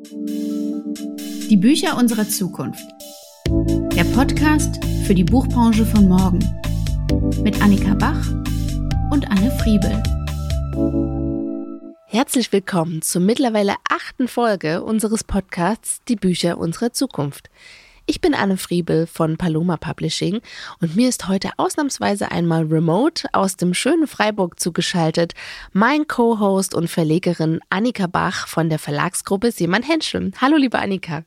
Die Bücher unserer Zukunft. Der Podcast für die Buchbranche von morgen. Mit Annika Bach und Anne Friebel. Herzlich willkommen zur mittlerweile achten Folge unseres Podcasts Die Bücher unserer Zukunft. Ich bin Anne Friebel von Paloma Publishing und mir ist heute ausnahmsweise einmal remote aus dem schönen Freiburg zugeschaltet mein Co-Host und Verlegerin Annika Bach von der Verlagsgruppe Seemann Henschel. Hallo, liebe Annika.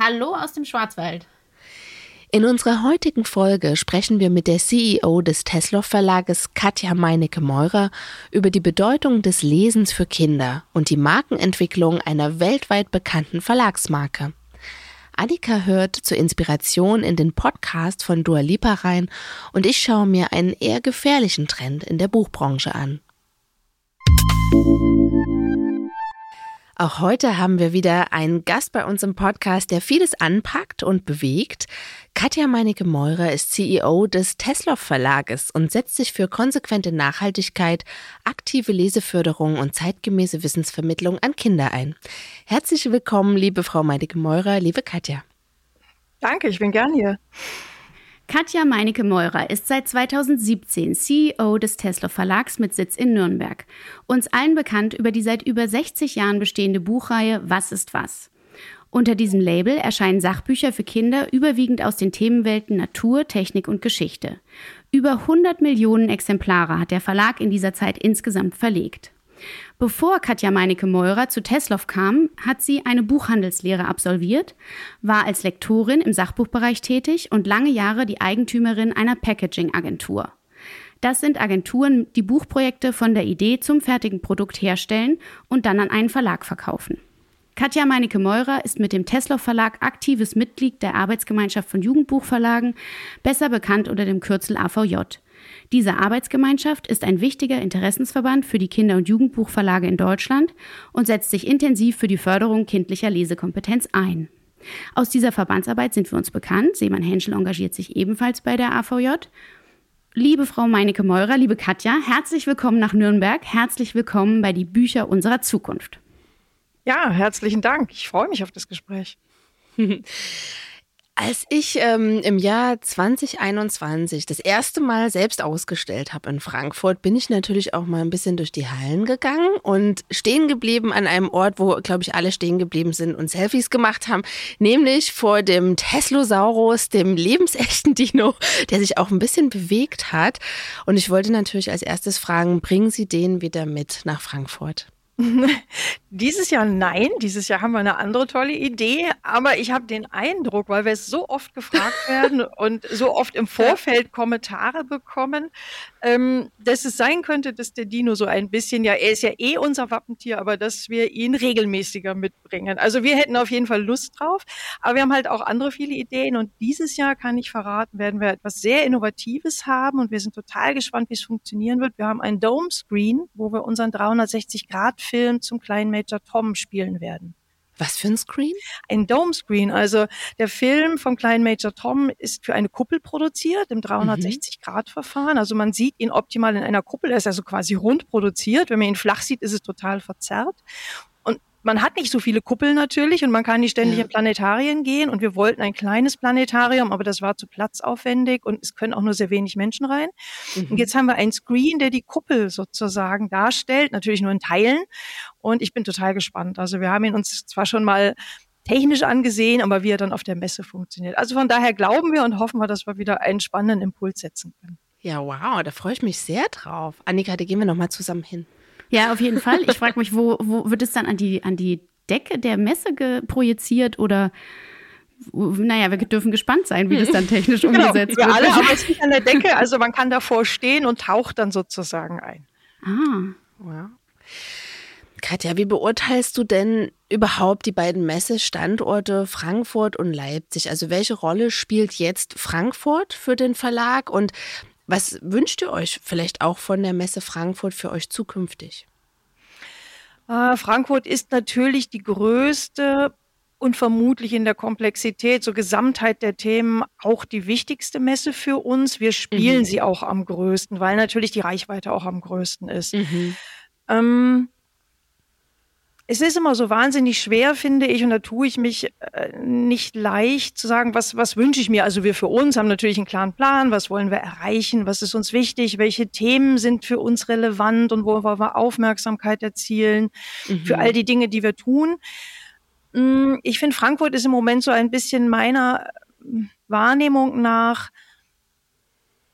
Hallo aus dem Schwarzwald. In unserer heutigen Folge sprechen wir mit der CEO des Tesla Verlages Katja Meinecke-Meurer über die Bedeutung des Lesens für Kinder und die Markenentwicklung einer weltweit bekannten Verlagsmarke. Annika hört zur Inspiration in den Podcast von Dua Lipa rein und ich schaue mir einen eher gefährlichen Trend in der Buchbranche an. Auch heute haben wir wieder einen Gast bei uns im Podcast, der vieles anpackt und bewegt. Katja Meinecke-Meurer ist CEO des Tesla Verlages und setzt sich für konsequente Nachhaltigkeit, aktive Leseförderung und zeitgemäße Wissensvermittlung an Kinder ein. Herzlich willkommen, liebe Frau Meinecke-Meurer, liebe Katja. Danke, ich bin gern hier. Katja Meinecke-Meurer ist seit 2017 CEO des Tesla Verlags mit Sitz in Nürnberg. Uns allen bekannt über die seit über 60 Jahren bestehende Buchreihe Was ist was? Unter diesem Label erscheinen Sachbücher für Kinder überwiegend aus den Themenwelten Natur, Technik und Geschichte. Über 100 Millionen Exemplare hat der Verlag in dieser Zeit insgesamt verlegt. Bevor Katja Meinecke-Meurer zu Teslow kam, hat sie eine Buchhandelslehre absolviert, war als Lektorin im Sachbuchbereich tätig und lange Jahre die Eigentümerin einer Packaging-Agentur. Das sind Agenturen, die Buchprojekte von der Idee zum fertigen Produkt herstellen und dann an einen Verlag verkaufen. Katja Meinecke-Meurer ist mit dem Tesla Verlag aktives Mitglied der Arbeitsgemeinschaft von Jugendbuchverlagen, besser bekannt unter dem Kürzel AVJ. Diese Arbeitsgemeinschaft ist ein wichtiger Interessensverband für die Kinder- und Jugendbuchverlage in Deutschland und setzt sich intensiv für die Förderung kindlicher Lesekompetenz ein. Aus dieser Verbandsarbeit sind wir uns bekannt. Seemann Henschel engagiert sich ebenfalls bei der AVJ. Liebe Frau Meinecke-Meurer, liebe Katja, herzlich willkommen nach Nürnberg. Herzlich willkommen bei die Bücher unserer Zukunft. Ja, herzlichen Dank. Ich freue mich auf das Gespräch. Als ich ähm, im Jahr 2021 das erste Mal selbst ausgestellt habe in Frankfurt, bin ich natürlich auch mal ein bisschen durch die Hallen gegangen und stehen geblieben an einem Ort, wo, glaube ich, alle stehen geblieben sind und Selfies gemacht haben, nämlich vor dem Teslosaurus, dem lebensechten Dino, der sich auch ein bisschen bewegt hat. Und ich wollte natürlich als erstes fragen, bringen Sie den wieder mit nach Frankfurt? Dieses Jahr nein. Dieses Jahr haben wir eine andere tolle Idee. Aber ich habe den Eindruck, weil wir es so oft gefragt werden und so oft im Vorfeld Kommentare bekommen, ähm, dass es sein könnte, dass der Dino so ein bisschen, ja, er ist ja eh unser Wappentier, aber dass wir ihn regelmäßiger mitbringen. Also wir hätten auf jeden Fall Lust drauf. Aber wir haben halt auch andere viele Ideen. Und dieses Jahr kann ich verraten, werden wir etwas sehr Innovatives haben. Und wir sind total gespannt, wie es funktionieren wird. Wir haben ein Dome Screen, wo wir unseren 360 Grad Film zum kleinen Major Tom spielen werden. Was für ein Screen? Ein Dome Screen. Also der Film vom kleinen Major Tom ist für eine Kuppel produziert im 360-Grad-Verfahren. Also man sieht ihn optimal in einer Kuppel. Er ist also quasi rund produziert. Wenn man ihn flach sieht, ist es total verzerrt man hat nicht so viele Kuppeln natürlich und man kann nicht ständig ja. in Planetarien gehen und wir wollten ein kleines Planetarium, aber das war zu platzaufwendig und es können auch nur sehr wenig Menschen rein. Mhm. Und jetzt haben wir einen Screen, der die Kuppel sozusagen darstellt, natürlich nur in Teilen und ich bin total gespannt. Also wir haben ihn uns zwar schon mal technisch angesehen, aber wie er dann auf der Messe funktioniert. Also von daher glauben wir und hoffen wir, dass wir wieder einen spannenden Impuls setzen können. Ja, wow, da freue ich mich sehr drauf. Annika, da gehen wir nochmal zusammen hin. Ja, auf jeden Fall. Ich frage mich, wo, wo wird es dann an die, an die Decke der Messe projiziert oder naja, wir dürfen gespannt sein, wie das dann technisch genau, umgesetzt wir wird. alle, aber es ist an der Decke, also man kann davor stehen und taucht dann sozusagen ein. Ah. Ja. Katja, wie beurteilst du denn überhaupt die beiden Messestandorte Frankfurt und Leipzig? Also welche Rolle spielt jetzt Frankfurt für den Verlag und was wünscht ihr euch vielleicht auch von der Messe Frankfurt für euch zukünftig? Äh, Frankfurt ist natürlich die größte und vermutlich in der Komplexität, so Gesamtheit der Themen auch die wichtigste Messe für uns. Wir spielen mhm. sie auch am größten, weil natürlich die Reichweite auch am größten ist. Mhm. Ähm, es ist immer so wahnsinnig schwer, finde ich, und da tue ich mich äh, nicht leicht zu sagen, was, was wünsche ich mir. Also wir für uns haben natürlich einen klaren Plan, was wollen wir erreichen, was ist uns wichtig, welche Themen sind für uns relevant und wo wollen wir Aufmerksamkeit erzielen mhm. für all die Dinge, die wir tun. Mm, ich finde, Frankfurt ist im Moment so ein bisschen meiner Wahrnehmung nach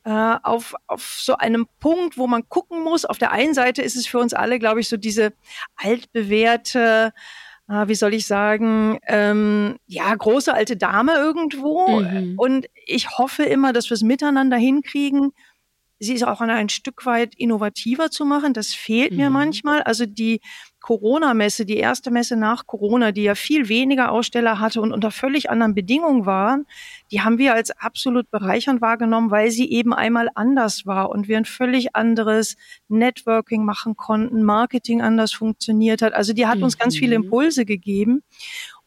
äh, auf, auf so einem Punkt, wo man gucken muss. Auf der einen Seite ist es für uns alle, glaube ich, so diese altbewährte, äh, wie soll ich sagen, ähm, ja, große alte Dame irgendwo. Mhm. Und ich hoffe immer, dass wir es miteinander hinkriegen, sie ist auch ein Stück weit innovativer zu machen. Das fehlt mhm. mir manchmal. Also die Corona-Messe, die erste Messe nach Corona, die ja viel weniger Aussteller hatte und unter völlig anderen Bedingungen waren, die haben wir als absolut bereichernd wahrgenommen, weil sie eben einmal anders war und wir ein völlig anderes Networking machen konnten, Marketing anders funktioniert hat. Also die hat uns ganz viele mhm. Impulse gegeben.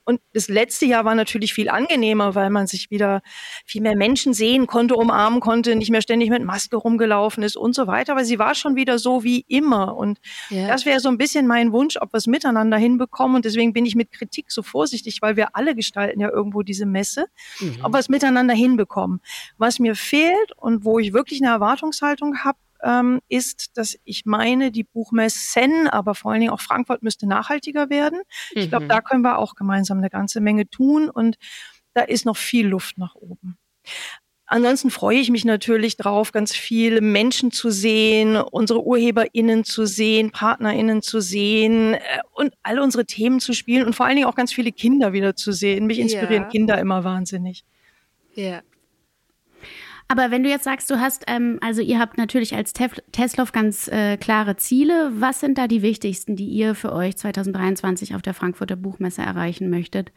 Und das letzte Jahr war natürlich viel angenehmer, weil man sich wieder viel mehr Menschen sehen konnte, umarmen konnte, nicht mehr ständig mit Maske rumgelaufen ist und so weiter. Aber sie war schon wieder so wie immer. Und ja. das wäre so ein bisschen mein Wunsch, ob wir es miteinander hinbekommen. Und deswegen bin ich mit Kritik so vorsichtig, weil wir alle gestalten ja irgendwo diese Messe, mhm. ob wir es miteinander hinbekommen. Was mir fehlt und wo ich wirklich eine Erwartungshaltung habe, ähm, ist, dass ich meine, die Buchmessen, aber vor allen Dingen auch Frankfurt müsste nachhaltiger werden. Mhm. Ich glaube, da können wir auch gemeinsam eine ganze Menge tun und da ist noch viel Luft nach oben. Ansonsten freue ich mich natürlich drauf, ganz viele Menschen zu sehen, unsere UrheberInnen zu sehen, PartnerInnen zu sehen äh, und alle unsere Themen zu spielen und vor allen Dingen auch ganz viele Kinder wieder zu sehen. Mich inspirieren ja. Kinder immer wahnsinnig. Ja, aber wenn du jetzt sagst, du hast, ähm, also ihr habt natürlich als Tesloff ganz äh, klare Ziele. Was sind da die wichtigsten, die ihr für euch 2023 auf der Frankfurter Buchmesse erreichen möchtet?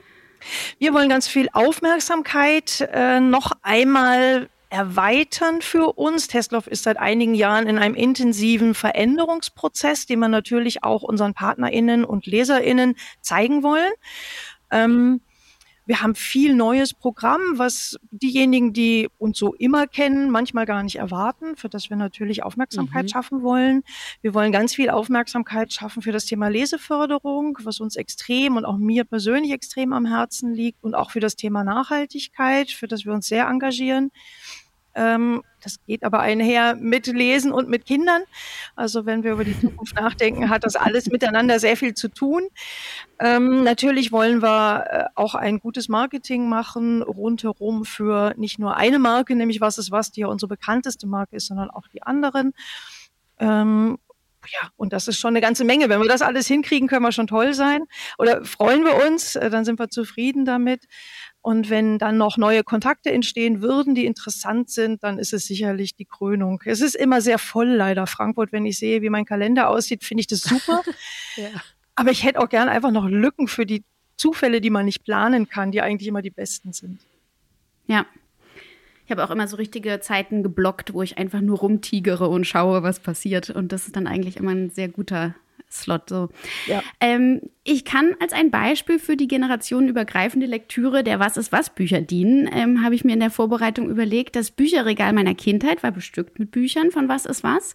Wir wollen ganz viel Aufmerksamkeit äh, noch einmal erweitern für uns. Tesloff ist seit einigen Jahren in einem intensiven Veränderungsprozess, den wir natürlich auch unseren PartnerInnen und LeserInnen zeigen wollen. Ähm, wir haben viel neues Programm, was diejenigen, die uns so immer kennen, manchmal gar nicht erwarten, für das wir natürlich Aufmerksamkeit mhm. schaffen wollen. Wir wollen ganz viel Aufmerksamkeit schaffen für das Thema Leseförderung, was uns extrem und auch mir persönlich extrem am Herzen liegt und auch für das Thema Nachhaltigkeit, für das wir uns sehr engagieren. Ähm, das geht aber einher mit Lesen und mit Kindern. Also wenn wir über die Zukunft nachdenken, hat das alles miteinander sehr viel zu tun. Ähm, natürlich wollen wir äh, auch ein gutes Marketing machen rundherum für nicht nur eine Marke, nämlich was ist was, die ja unsere bekannteste Marke ist, sondern auch die anderen. Ähm, ja, und das ist schon eine ganze Menge. Wenn wir das alles hinkriegen, können wir schon toll sein. Oder freuen wir uns, äh, dann sind wir zufrieden damit. Und wenn dann noch neue Kontakte entstehen würden, die interessant sind, dann ist es sicherlich die Krönung. Es ist immer sehr voll leider Frankfurt. Wenn ich sehe, wie mein Kalender aussieht, finde ich das super. ja. Aber ich hätte auch gern einfach noch Lücken für die Zufälle, die man nicht planen kann, die eigentlich immer die besten sind. Ja. Ich habe auch immer so richtige Zeiten geblockt, wo ich einfach nur rumtigere und schaue, was passiert. Und das ist dann eigentlich immer ein sehr guter Slot. So. Ja. Ähm, ich kann als ein Beispiel für die generationenübergreifende Lektüre der Was ist was Bücher dienen, ähm, habe ich mir in der Vorbereitung überlegt, das Bücherregal meiner Kindheit war bestückt mit Büchern von Was ist was.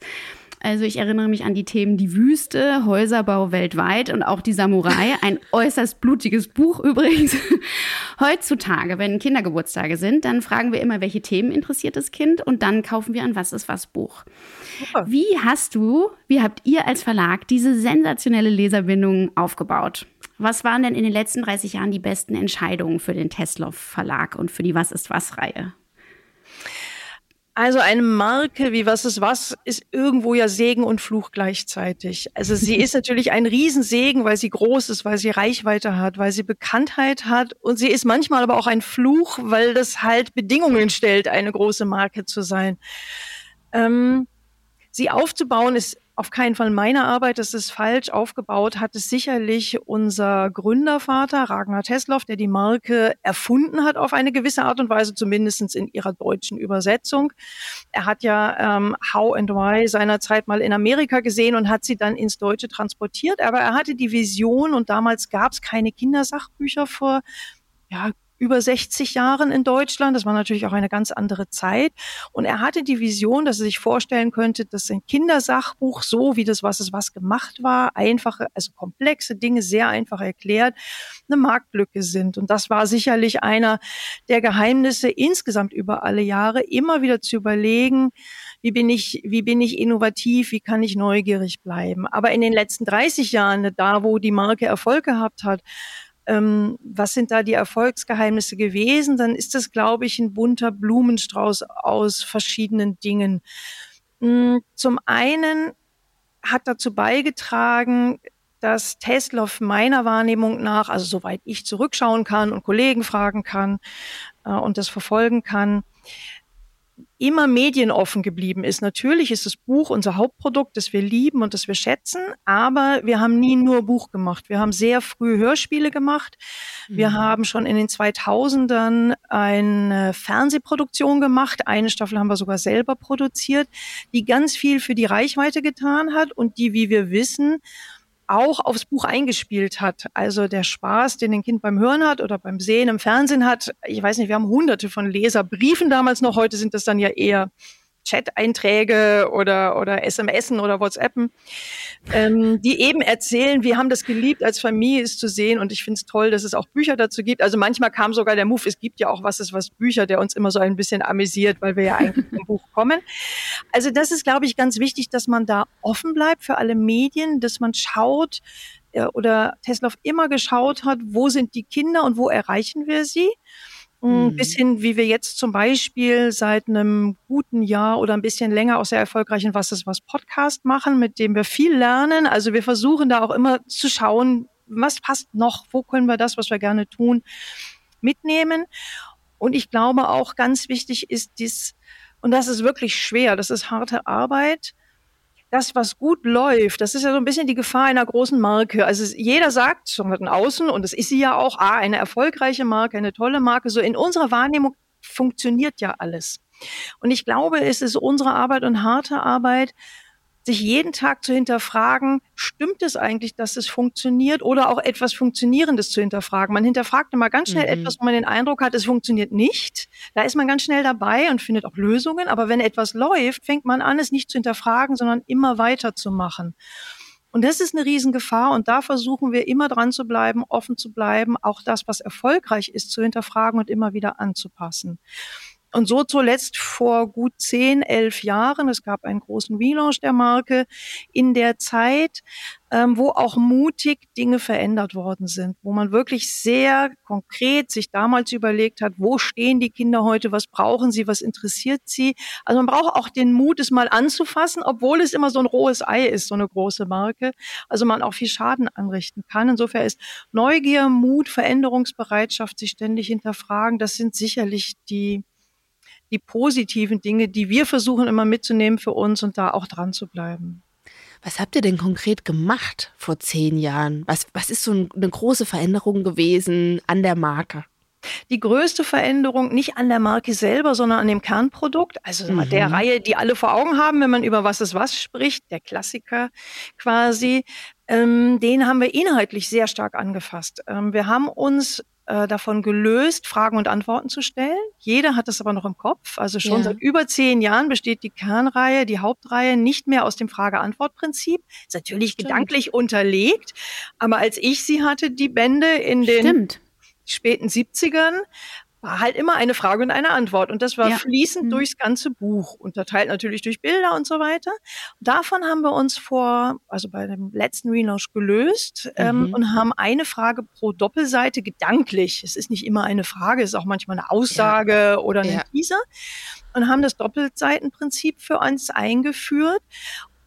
Also ich erinnere mich an die Themen Die Wüste, Häuserbau weltweit und auch die Samurai. Ein äußerst blutiges Buch übrigens. Heutzutage, wenn Kindergeburtstage sind, dann fragen wir immer, welche Themen interessiert das Kind und dann kaufen wir ein Was ist was Buch. Wie hast du, wie habt ihr als Verlag diese sensationelle Leserbindung aufgebaut? Was waren denn in den letzten 30 Jahren die besten Entscheidungen für den Tesloff Verlag und für die Was ist was Reihe? Also eine Marke wie Was ist was ist irgendwo ja Segen und Fluch gleichzeitig. Also sie ist natürlich ein Riesensegen, weil sie groß ist, weil sie Reichweite hat, weil sie Bekanntheit hat und sie ist manchmal aber auch ein Fluch, weil das halt Bedingungen stellt, eine große Marke zu sein. Ähm, sie aufzubauen ist auf keinen Fall meine Arbeit, das ist falsch. Aufgebaut hat es sicherlich unser Gründervater Ragnar Tesloff, der die Marke erfunden hat auf eine gewisse Art und Weise, zumindestens in ihrer deutschen Übersetzung. Er hat ja ähm, How and Why seinerzeit mal in Amerika gesehen und hat sie dann ins Deutsche transportiert. Aber er hatte die Vision und damals gab es keine Kindersachbücher vor ja, über 60 Jahren in Deutschland. Das war natürlich auch eine ganz andere Zeit. Und er hatte die Vision, dass er sich vorstellen könnte, dass ein Kindersachbuch, so wie das Was ist was gemacht war, einfache, also komplexe Dinge sehr einfach erklärt, eine Marktlücke sind. Und das war sicherlich einer der Geheimnisse insgesamt über alle Jahre, immer wieder zu überlegen, wie bin ich, wie bin ich innovativ, wie kann ich neugierig bleiben. Aber in den letzten 30 Jahren, da wo die Marke Erfolg gehabt hat, ähm, was sind da die Erfolgsgeheimnisse gewesen, dann ist das, glaube ich, ein bunter Blumenstrauß aus verschiedenen Dingen. Mm, zum einen hat dazu beigetragen, dass Tesla meiner Wahrnehmung nach, also soweit ich zurückschauen kann und Kollegen fragen kann äh, und das verfolgen kann, immer medienoffen geblieben ist. Natürlich ist das Buch unser Hauptprodukt, das wir lieben und das wir schätzen, aber wir haben nie nur Buch gemacht. Wir haben sehr früh Hörspiele gemacht. Wir mhm. haben schon in den 2000ern eine Fernsehproduktion gemacht. Eine Staffel haben wir sogar selber produziert, die ganz viel für die Reichweite getan hat und die, wie wir wissen, auch aufs Buch eingespielt hat. Also der Spaß, den ein Kind beim Hören hat oder beim Sehen im Fernsehen hat. Ich weiß nicht, wir haben hunderte von Leserbriefen damals noch. Heute sind das dann ja eher Chat-Einträge oder, oder SMSen oder WhatsAppen, ähm, die eben erzählen, wir haben das geliebt, als Familie es zu sehen und ich finde es toll, dass es auch Bücher dazu gibt. Also manchmal kam sogar der Move, es gibt ja auch was ist was Bücher, der uns immer so ein bisschen amüsiert, weil wir ja eigentlich vom Buch kommen. Also das ist, glaube ich, ganz wichtig, dass man da offen bleibt für alle Medien, dass man schaut, äh, oder Tesla immer geschaut hat, wo sind die Kinder und wo erreichen wir sie? Mhm. Bis hin, wie wir jetzt zum Beispiel seit einem guten Jahr oder ein bisschen länger auch sehr erfolgreichen Was ist was Podcast machen, mit dem wir viel lernen. Also wir versuchen da auch immer zu schauen, was passt noch, wo können wir das, was wir gerne tun, mitnehmen. Und ich glaube auch ganz wichtig ist dies, und das ist wirklich schwer, das ist harte Arbeit, das, was gut läuft, das ist ja so ein bisschen die Gefahr einer großen Marke. Also jeder sagt von außen, und das ist sie ja auch, ah, eine erfolgreiche Marke, eine tolle Marke. So in unserer Wahrnehmung funktioniert ja alles. Und ich glaube, es ist unsere Arbeit und harte Arbeit, sich jeden Tag zu hinterfragen, stimmt es eigentlich, dass es funktioniert oder auch etwas Funktionierendes zu hinterfragen. Man hinterfragt immer ganz schnell mhm. etwas, wo man den Eindruck hat, es funktioniert nicht. Da ist man ganz schnell dabei und findet auch Lösungen. Aber wenn etwas läuft, fängt man an, es nicht zu hinterfragen, sondern immer weiter zu machen. Und das ist eine Riesengefahr und da versuchen wir immer dran zu bleiben, offen zu bleiben, auch das, was erfolgreich ist, zu hinterfragen und immer wieder anzupassen. Und so zuletzt vor gut zehn, elf Jahren, es gab einen großen Relaunch der Marke in der Zeit, ähm, wo auch mutig Dinge verändert worden sind, wo man wirklich sehr konkret sich damals überlegt hat, wo stehen die Kinder heute, was brauchen sie, was interessiert sie. Also man braucht auch den Mut, es mal anzufassen, obwohl es immer so ein rohes Ei ist, so eine große Marke. Also man auch viel Schaden anrichten kann. Insofern ist Neugier, Mut, Veränderungsbereitschaft, sich ständig hinterfragen, das sind sicherlich die die positiven Dinge, die wir versuchen immer mitzunehmen für uns und da auch dran zu bleiben. Was habt ihr denn konkret gemacht vor zehn Jahren? Was, was ist so eine große Veränderung gewesen an der Marke? Die größte Veränderung nicht an der Marke selber, sondern an dem Kernprodukt, also mhm. der Reihe, die alle vor Augen haben, wenn man über was ist was spricht, der Klassiker quasi, ähm, den haben wir inhaltlich sehr stark angefasst. Ähm, wir haben uns äh, davon gelöst, Fragen und Antworten zu stellen. Jeder hat das aber noch im Kopf. Also schon ja. seit über zehn Jahren besteht die Kernreihe, die Hauptreihe nicht mehr aus dem Frage-Antwort-Prinzip. Ist natürlich Stimmt. gedanklich unterlegt, aber als ich sie hatte, die Bände in den Stimmt. späten 70ern, war halt immer eine Frage und eine Antwort. Und das war ja. fließend mhm. durchs ganze Buch, unterteilt natürlich durch Bilder und so weiter. Davon haben wir uns vor, also bei dem letzten Relaunch gelöst ähm, mhm. ähm, und haben eine Frage pro Doppelseite gedanklich. Es ist nicht immer eine Frage, es ist auch manchmal eine Aussage ja. oder ein ja. Teaser. Und haben das Doppelseitenprinzip für uns eingeführt,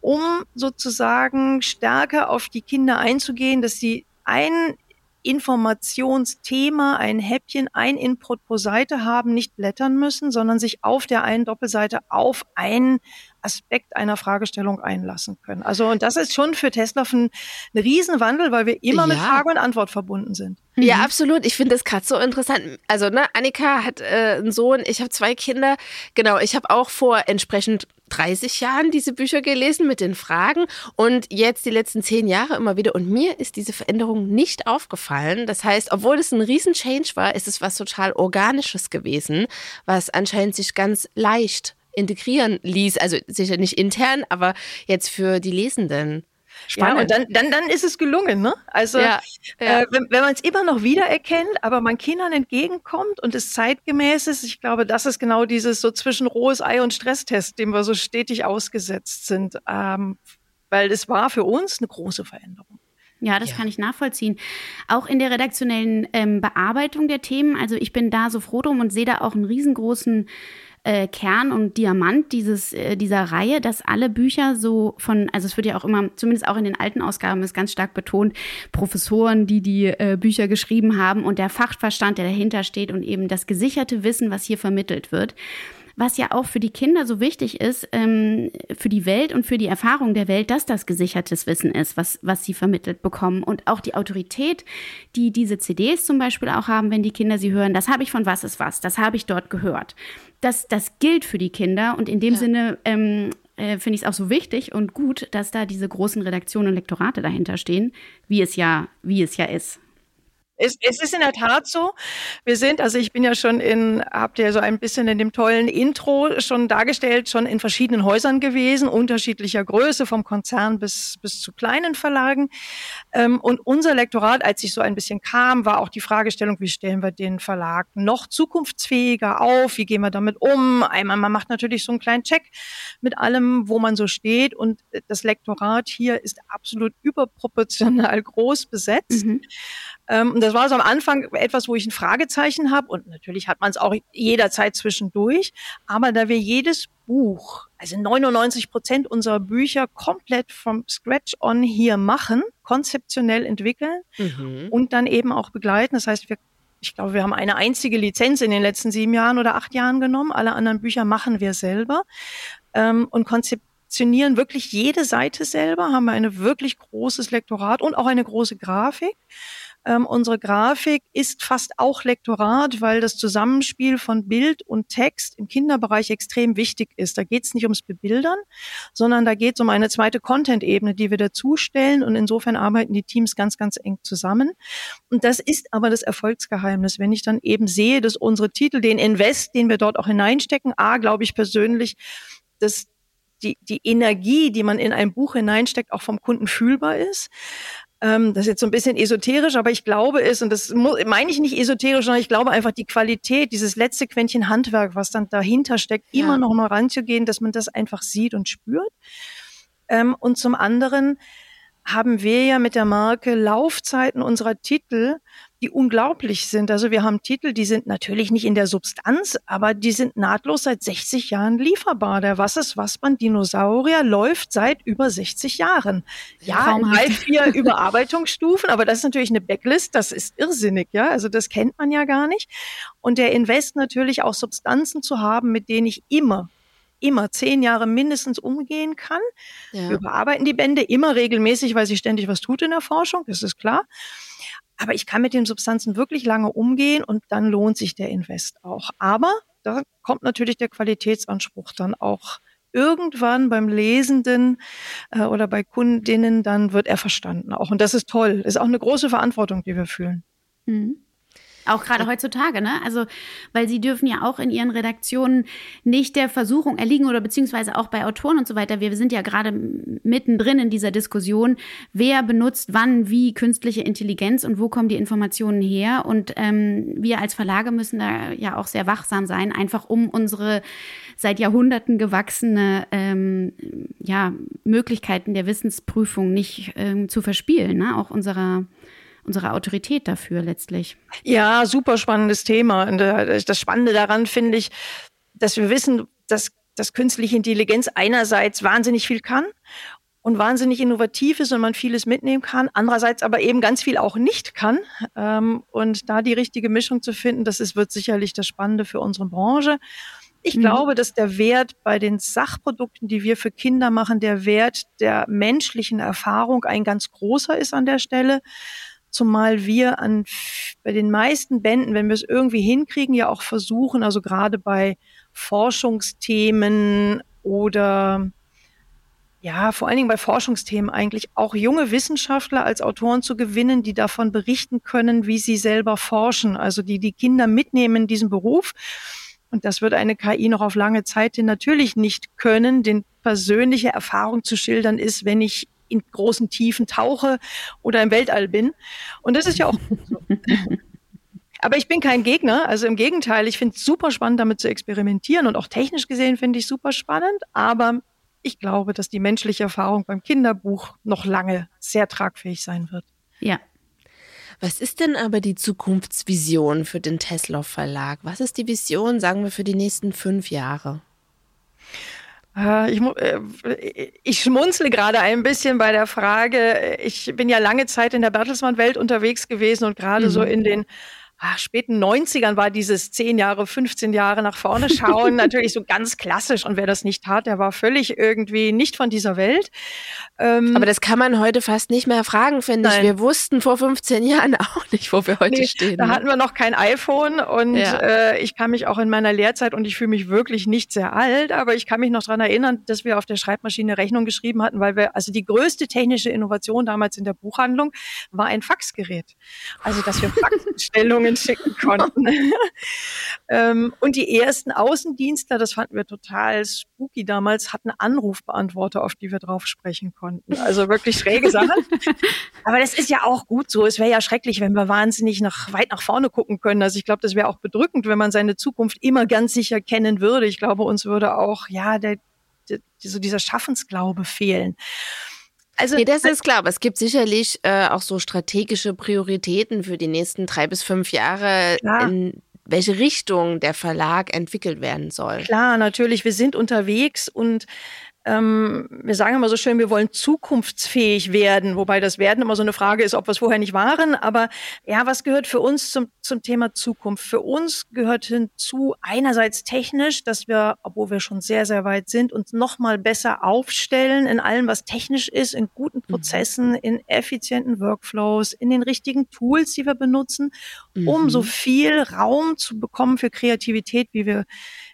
um sozusagen stärker auf die Kinder einzugehen, dass sie ein Informationsthema, ein Häppchen, ein Input pro Seite haben, nicht blättern müssen, sondern sich auf der einen Doppelseite auf einen Aspekt einer Fragestellung einlassen können. Also und das ist schon für Tesla ein, ein Riesenwandel, weil wir immer ja. mit Frage und Antwort verbunden sind. Ja, mhm. absolut. Ich finde das gerade so interessant. Also, ne, Annika hat äh, einen Sohn, ich habe zwei Kinder. Genau, ich habe auch vor, entsprechend 30 Jahren diese Bücher gelesen mit den Fragen und jetzt die letzten zehn Jahre immer wieder. Und mir ist diese Veränderung nicht aufgefallen. Das heißt, obwohl es ein Riesen-Change war, ist es was total Organisches gewesen, was anscheinend sich ganz leicht integrieren ließ. Also sicher nicht intern, aber jetzt für die Lesenden. Spannend. Ja, und dann, dann, dann ist es gelungen, ne? Also ja, ja. Äh, wenn, wenn man es immer noch wiedererkennt, aber man Kindern entgegenkommt und es zeitgemäß ist, ich glaube, das ist genau dieses so zwischen rohes Ei und Stresstest, dem wir so stetig ausgesetzt sind. Ähm, weil es war für uns eine große Veränderung. Ja, das ja. kann ich nachvollziehen. Auch in der redaktionellen ähm, Bearbeitung der Themen. Also ich bin da so froh drum und sehe da auch einen riesengroßen äh, Kern und Diamant dieses, äh, dieser Reihe, dass alle Bücher so von, also es wird ja auch immer, zumindest auch in den alten Ausgaben ist ganz stark betont, Professoren, die die äh, Bücher geschrieben haben und der Fachverstand, der dahinter steht und eben das gesicherte Wissen, was hier vermittelt wird was ja auch für die Kinder so wichtig ist, ähm, für die Welt und für die Erfahrung der Welt, dass das gesichertes Wissen ist, was, was sie vermittelt bekommen. Und auch die Autorität, die diese CDs zum Beispiel auch haben, wenn die Kinder sie hören, das habe ich von was ist was, das habe ich dort gehört. Das, das gilt für die Kinder und in dem ja. Sinne ähm, äh, finde ich es auch so wichtig und gut, dass da diese großen Redaktionen und Lektorate dahinter stehen, wie es ja, wie es ja ist. Es, es ist in der Tat so. Wir sind, also ich bin ja schon in, habt ihr so ein bisschen in dem tollen Intro schon dargestellt, schon in verschiedenen Häusern gewesen, unterschiedlicher Größe, vom Konzern bis, bis zu kleinen Verlagen. Ähm, und unser Lektorat, als ich so ein bisschen kam, war auch die Fragestellung, wie stellen wir den Verlag noch zukunftsfähiger auf? Wie gehen wir damit um? Einmal, man macht natürlich so einen kleinen Check mit allem, wo man so steht. Und das Lektorat hier ist absolut überproportional groß besetzt. Mhm. Ähm, und das war so am Anfang etwas, wo ich ein Fragezeichen habe. Und natürlich hat man es auch jederzeit zwischendurch. Aber da wir jedes Buch, also 99 Prozent unserer Bücher komplett vom Scratch on hier machen, konzeptionell entwickeln mhm. und dann eben auch begleiten. Das heißt, wir ich glaube, wir haben eine einzige Lizenz in den letzten sieben Jahren oder acht Jahren genommen. Alle anderen Bücher machen wir selber ähm, und konzeptionieren wirklich jede Seite selber, haben wir ein wirklich großes Lektorat und auch eine große Grafik. Ähm, unsere Grafik ist fast auch Lektorat, weil das Zusammenspiel von Bild und Text im Kinderbereich extrem wichtig ist. Da geht es nicht ums Bebildern, sondern da geht es um eine zweite Content-Ebene, die wir dazustellen. Und insofern arbeiten die Teams ganz, ganz eng zusammen. Und das ist aber das Erfolgsgeheimnis. Wenn ich dann eben sehe, dass unsere Titel, den Invest, den wir dort auch hineinstecken, A, glaube ich persönlich, dass die, die Energie, die man in ein Buch hineinsteckt, auch vom Kunden fühlbar ist. Ähm, das ist jetzt so ein bisschen esoterisch, aber ich glaube es, und das meine ich nicht esoterisch, sondern ich glaube einfach die Qualität, dieses letzte Quäntchen Handwerk, was dann dahinter steckt, ja. immer noch mal ranzugehen, dass man das einfach sieht und spürt. Ähm, und zum anderen haben wir ja mit der Marke Laufzeiten unserer Titel die unglaublich sind. Also wir haben Titel, die sind natürlich nicht in der Substanz, aber die sind nahtlos seit 60 Jahren lieferbar. Der Was ist was man Dinosaurier läuft seit über 60 Jahren. Ja, drei, vier Überarbeitungsstufen, aber das ist natürlich eine Backlist, das ist irrsinnig, ja. Also das kennt man ja gar nicht. Und der Invest natürlich auch Substanzen zu haben, mit denen ich immer immer zehn Jahre mindestens umgehen kann. Ja. Wir überarbeiten die Bände immer regelmäßig, weil sie ständig was tut in der Forschung, das ist klar. Aber ich kann mit den Substanzen wirklich lange umgehen und dann lohnt sich der Invest auch. Aber da kommt natürlich der Qualitätsanspruch dann auch irgendwann beim Lesenden äh, oder bei Kundinnen, dann wird er verstanden auch. Und das ist toll. Ist auch eine große Verantwortung, die wir fühlen. Mhm. Auch gerade heutzutage, ne? Also, weil sie dürfen ja auch in ihren Redaktionen nicht der Versuchung erliegen oder beziehungsweise auch bei Autoren und so weiter. Wir sind ja gerade mittendrin in dieser Diskussion, wer benutzt wann wie künstliche Intelligenz und wo kommen die Informationen her. Und ähm, wir als Verlage müssen da ja auch sehr wachsam sein, einfach um unsere seit Jahrhunderten gewachsene ähm, ja, Möglichkeiten der Wissensprüfung nicht ähm, zu verspielen, ne? Auch unserer unsere Autorität dafür letztlich. Ja, super spannendes Thema. Und äh, das Spannende daran finde ich, dass wir wissen, dass, dass künstliche Intelligenz einerseits wahnsinnig viel kann und wahnsinnig innovativ ist und man vieles mitnehmen kann, andererseits aber eben ganz viel auch nicht kann. Ähm, und da die richtige Mischung zu finden, das ist, wird sicherlich das Spannende für unsere Branche. Ich mhm. glaube, dass der Wert bei den Sachprodukten, die wir für Kinder machen, der Wert der menschlichen Erfahrung ein ganz großer ist an der Stelle zumal wir an bei den meisten Bänden, wenn wir es irgendwie hinkriegen, ja auch versuchen, also gerade bei Forschungsthemen oder ja, vor allen Dingen bei Forschungsthemen eigentlich auch junge Wissenschaftler als Autoren zu gewinnen, die davon berichten können, wie sie selber forschen, also die die Kinder mitnehmen in diesem Beruf. Und das wird eine KI noch auf lange Zeit natürlich nicht können, denn persönliche Erfahrung zu schildern ist, wenn ich in großen Tiefen tauche oder im Weltall bin. Und das ist ja auch so. Aber ich bin kein Gegner. Also im Gegenteil, ich finde es super spannend, damit zu experimentieren. Und auch technisch gesehen finde ich super spannend. Aber ich glaube, dass die menschliche Erfahrung beim Kinderbuch noch lange sehr tragfähig sein wird. Ja. Was ist denn aber die Zukunftsvision für den Tesla Verlag? Was ist die Vision, sagen wir, für die nächsten fünf Jahre? Äh, ich, äh, ich, schmunzle gerade ein bisschen bei der Frage. Ich bin ja lange Zeit in der Bertelsmann-Welt unterwegs gewesen und gerade mhm. so in den ach, späten 90ern war dieses 10 Jahre, 15 Jahre nach vorne schauen natürlich so ganz klassisch. Und wer das nicht tat, der war völlig irgendwie nicht von dieser Welt. Ähm, Aber das kann man heute fast nicht mehr fragen, finde ich. Wir wussten vor 15 Jahren auch nicht, wo wir heute nee, stehen. Da hatten wir noch kein iPhone und ja. äh, ich kann mich auch in meiner Lehrzeit und ich fühle mich wirklich nicht sehr alt, aber ich kann mich noch dran erinnern, dass wir auf der Schreibmaschine Rechnung geschrieben hatten, weil wir, also die größte technische Innovation damals in der Buchhandlung war ein Faxgerät. Also, dass wir Faxstellungen Rechnungen schicken konnten. ähm, und die ersten Außendienstler, das fanden wir total spooky damals, hatten Anrufbeantworter, auf die wir drauf sprechen konnten. Also wirklich schräge Sache. Aber das ist ja auch gut so. Es wäre ja schrecklich, wenn wir wahnsinnig nach, weit nach vorne gucken können. Also ich glaube, das wäre auch bedrückend, wenn man seine Zukunft immer ganz sicher kennen würde. Ich glaube, uns würde auch, ja, der, der so dieser Schaffensglaube fehlen. Also, nee, das ist klar, aber es gibt sicherlich äh, auch so strategische Prioritäten für die nächsten drei bis fünf Jahre, ja. in welche Richtung der Verlag entwickelt werden soll. Klar, natürlich. Wir sind unterwegs und ähm, wir sagen immer so schön, wir wollen zukunftsfähig werden, wobei das Werden immer so eine Frage ist, ob wir es vorher nicht waren. Aber ja, was gehört für uns zum, zum Thema Zukunft? Für uns gehört hinzu einerseits technisch, dass wir, obwohl wir schon sehr, sehr weit sind, uns noch mal besser aufstellen in allem, was technisch ist, in guten mhm. Prozessen, in effizienten Workflows, in den richtigen Tools, die wir benutzen, um mhm. so viel Raum zu bekommen für Kreativität, wie wir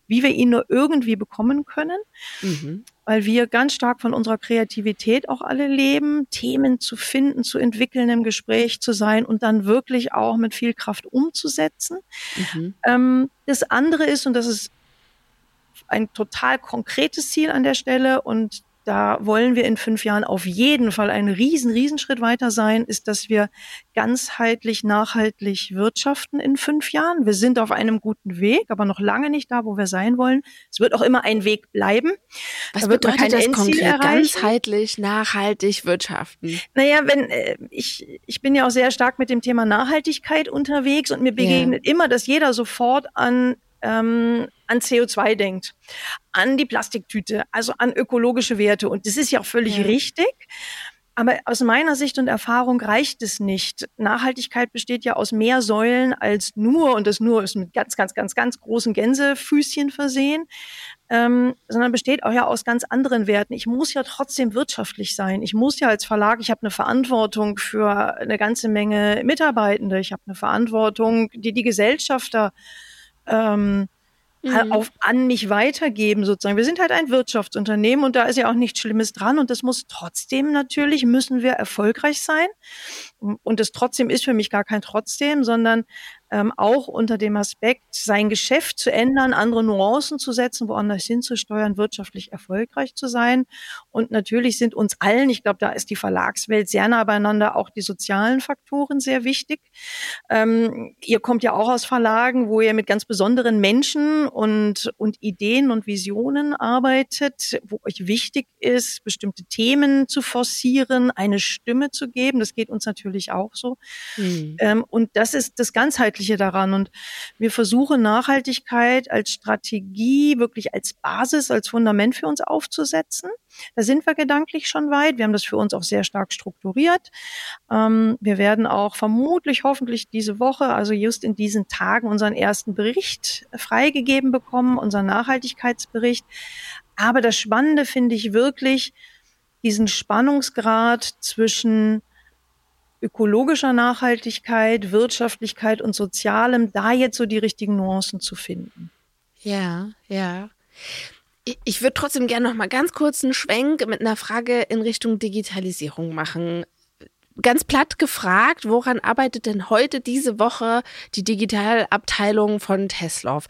wie wir ihn nur irgendwie bekommen können, mhm. Weil wir ganz stark von unserer Kreativität auch alle leben, Themen zu finden, zu entwickeln, im Gespräch zu sein und dann wirklich auch mit viel Kraft umzusetzen. Mhm. Ähm, das andere ist, und das ist ein total konkretes Ziel an der Stelle und da wollen wir in fünf Jahren auf jeden Fall einen riesen, Riesenschritt weiter sein, ist, dass wir ganzheitlich, nachhaltig wirtschaften in fünf Jahren. Wir sind auf einem guten Weg, aber noch lange nicht da, wo wir sein wollen. Es wird auch immer ein Weg bleiben. Was da bedeutet das konkret? Erreichen. Ganzheitlich, nachhaltig wirtschaften? Naja, wenn, äh, ich, ich bin ja auch sehr stark mit dem Thema Nachhaltigkeit unterwegs und mir begegnet yeah. immer, dass jeder sofort an ähm, an CO2 denkt, an die Plastiktüte, also an ökologische Werte. Und das ist ja auch völlig ja. richtig. Aber aus meiner Sicht und Erfahrung reicht es nicht. Nachhaltigkeit besteht ja aus mehr Säulen als nur, und das nur ist mit ganz, ganz, ganz, ganz großen Gänsefüßchen versehen, ähm, sondern besteht auch ja aus ganz anderen Werten. Ich muss ja trotzdem wirtschaftlich sein. Ich muss ja als Verlag, ich habe eine Verantwortung für eine ganze Menge Mitarbeitende. Ich habe eine Verantwortung, die die Gesellschafter ähm, mhm. auf an mich weitergeben sozusagen. Wir sind halt ein Wirtschaftsunternehmen und da ist ja auch nichts Schlimmes dran und das muss trotzdem natürlich müssen wir erfolgreich sein und das trotzdem ist für mich gar kein trotzdem, sondern ähm, auch unter dem Aspekt, sein Geschäft zu ändern, andere Nuancen zu setzen, woanders hinzusteuern, wirtschaftlich erfolgreich zu sein. Und natürlich sind uns allen, ich glaube, da ist die Verlagswelt sehr nah beieinander, auch die sozialen Faktoren sehr wichtig. Ähm, ihr kommt ja auch aus Verlagen, wo ihr mit ganz besonderen Menschen und, und Ideen und Visionen arbeitet, wo euch wichtig ist, bestimmte Themen zu forcieren, eine Stimme zu geben. Das geht uns natürlich auch so. Mhm. Ähm, und das ist das ganzheitliche Ganzheitliche daran. Und wir versuchen Nachhaltigkeit als Strategie wirklich als Basis, als Fundament für uns aufzusetzen. Da sind wir gedanklich schon weit. Wir haben das für uns auch sehr stark strukturiert. Ähm, wir werden auch vermutlich, hoffentlich diese Woche, also just in diesen Tagen, unseren ersten Bericht freigegeben bekommen, unseren Nachhaltigkeitsbericht. Aber das Spannende finde ich wirklich, diesen Spannungsgrad zwischen ökologischer Nachhaltigkeit, Wirtschaftlichkeit und Sozialem, da jetzt so die richtigen Nuancen zu finden. Ja, ja. Ich würde trotzdem gerne noch mal ganz kurz einen Schwenk mit einer Frage in Richtung Digitalisierung machen. Ganz platt gefragt, woran arbeitet denn heute diese Woche die Digitalabteilung von Tesla?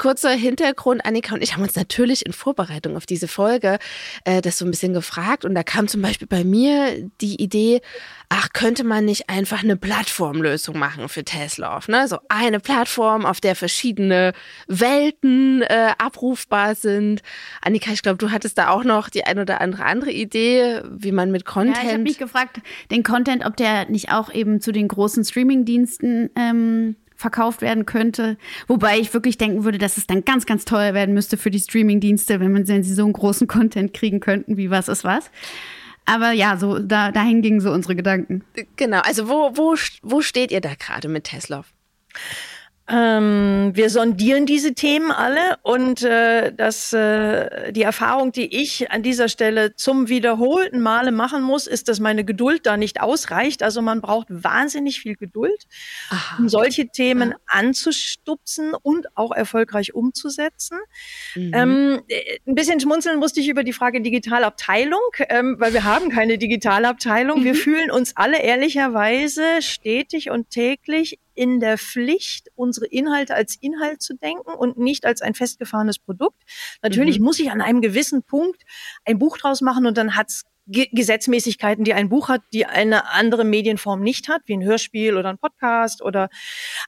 Kurzer Hintergrund, Annika und ich haben uns natürlich in Vorbereitung auf diese Folge äh, das so ein bisschen gefragt und da kam zum Beispiel bei mir die Idee, ach, könnte man nicht einfach eine Plattformlösung machen für Tesla? Ne? So eine Plattform, auf der verschiedene Welten äh, abrufbar sind. Annika, ich glaube, du hattest da auch noch die ein oder andere andere Idee, wie man mit Content. Ja, ich habe mich gefragt, den Content, ob der nicht auch eben zu den großen Streamingdiensten ähm, verkauft werden könnte. Wobei ich wirklich denken würde, dass es dann ganz, ganz teuer werden müsste für die Streaming-Dienste, wenn man wenn sie so einen großen Content kriegen könnten, wie was ist was. Aber ja, so da, dahin gingen so unsere Gedanken. Genau, also wo, wo, wo steht ihr da gerade mit Tesla? Ähm, wir sondieren diese Themen alle und äh, das, äh, die Erfahrung, die ich an dieser Stelle zum wiederholten Male machen muss, ist, dass meine Geduld da nicht ausreicht. Also man braucht wahnsinnig viel Geduld, Aha. um solche Themen ja. anzustupsen und auch erfolgreich umzusetzen. Mhm. Ähm, ein bisschen schmunzeln musste ich über die Frage Digitalabteilung, ähm, weil wir haben keine Digitalabteilung. Mhm. Wir fühlen uns alle ehrlicherweise stetig und täglich in der Pflicht, unsere Inhalte als Inhalt zu denken und nicht als ein festgefahrenes Produkt. Natürlich mhm. muss ich an einem gewissen Punkt ein Buch draus machen und dann hat's Gesetzmäßigkeiten, die ein Buch hat, die eine andere Medienform nicht hat, wie ein Hörspiel oder ein Podcast oder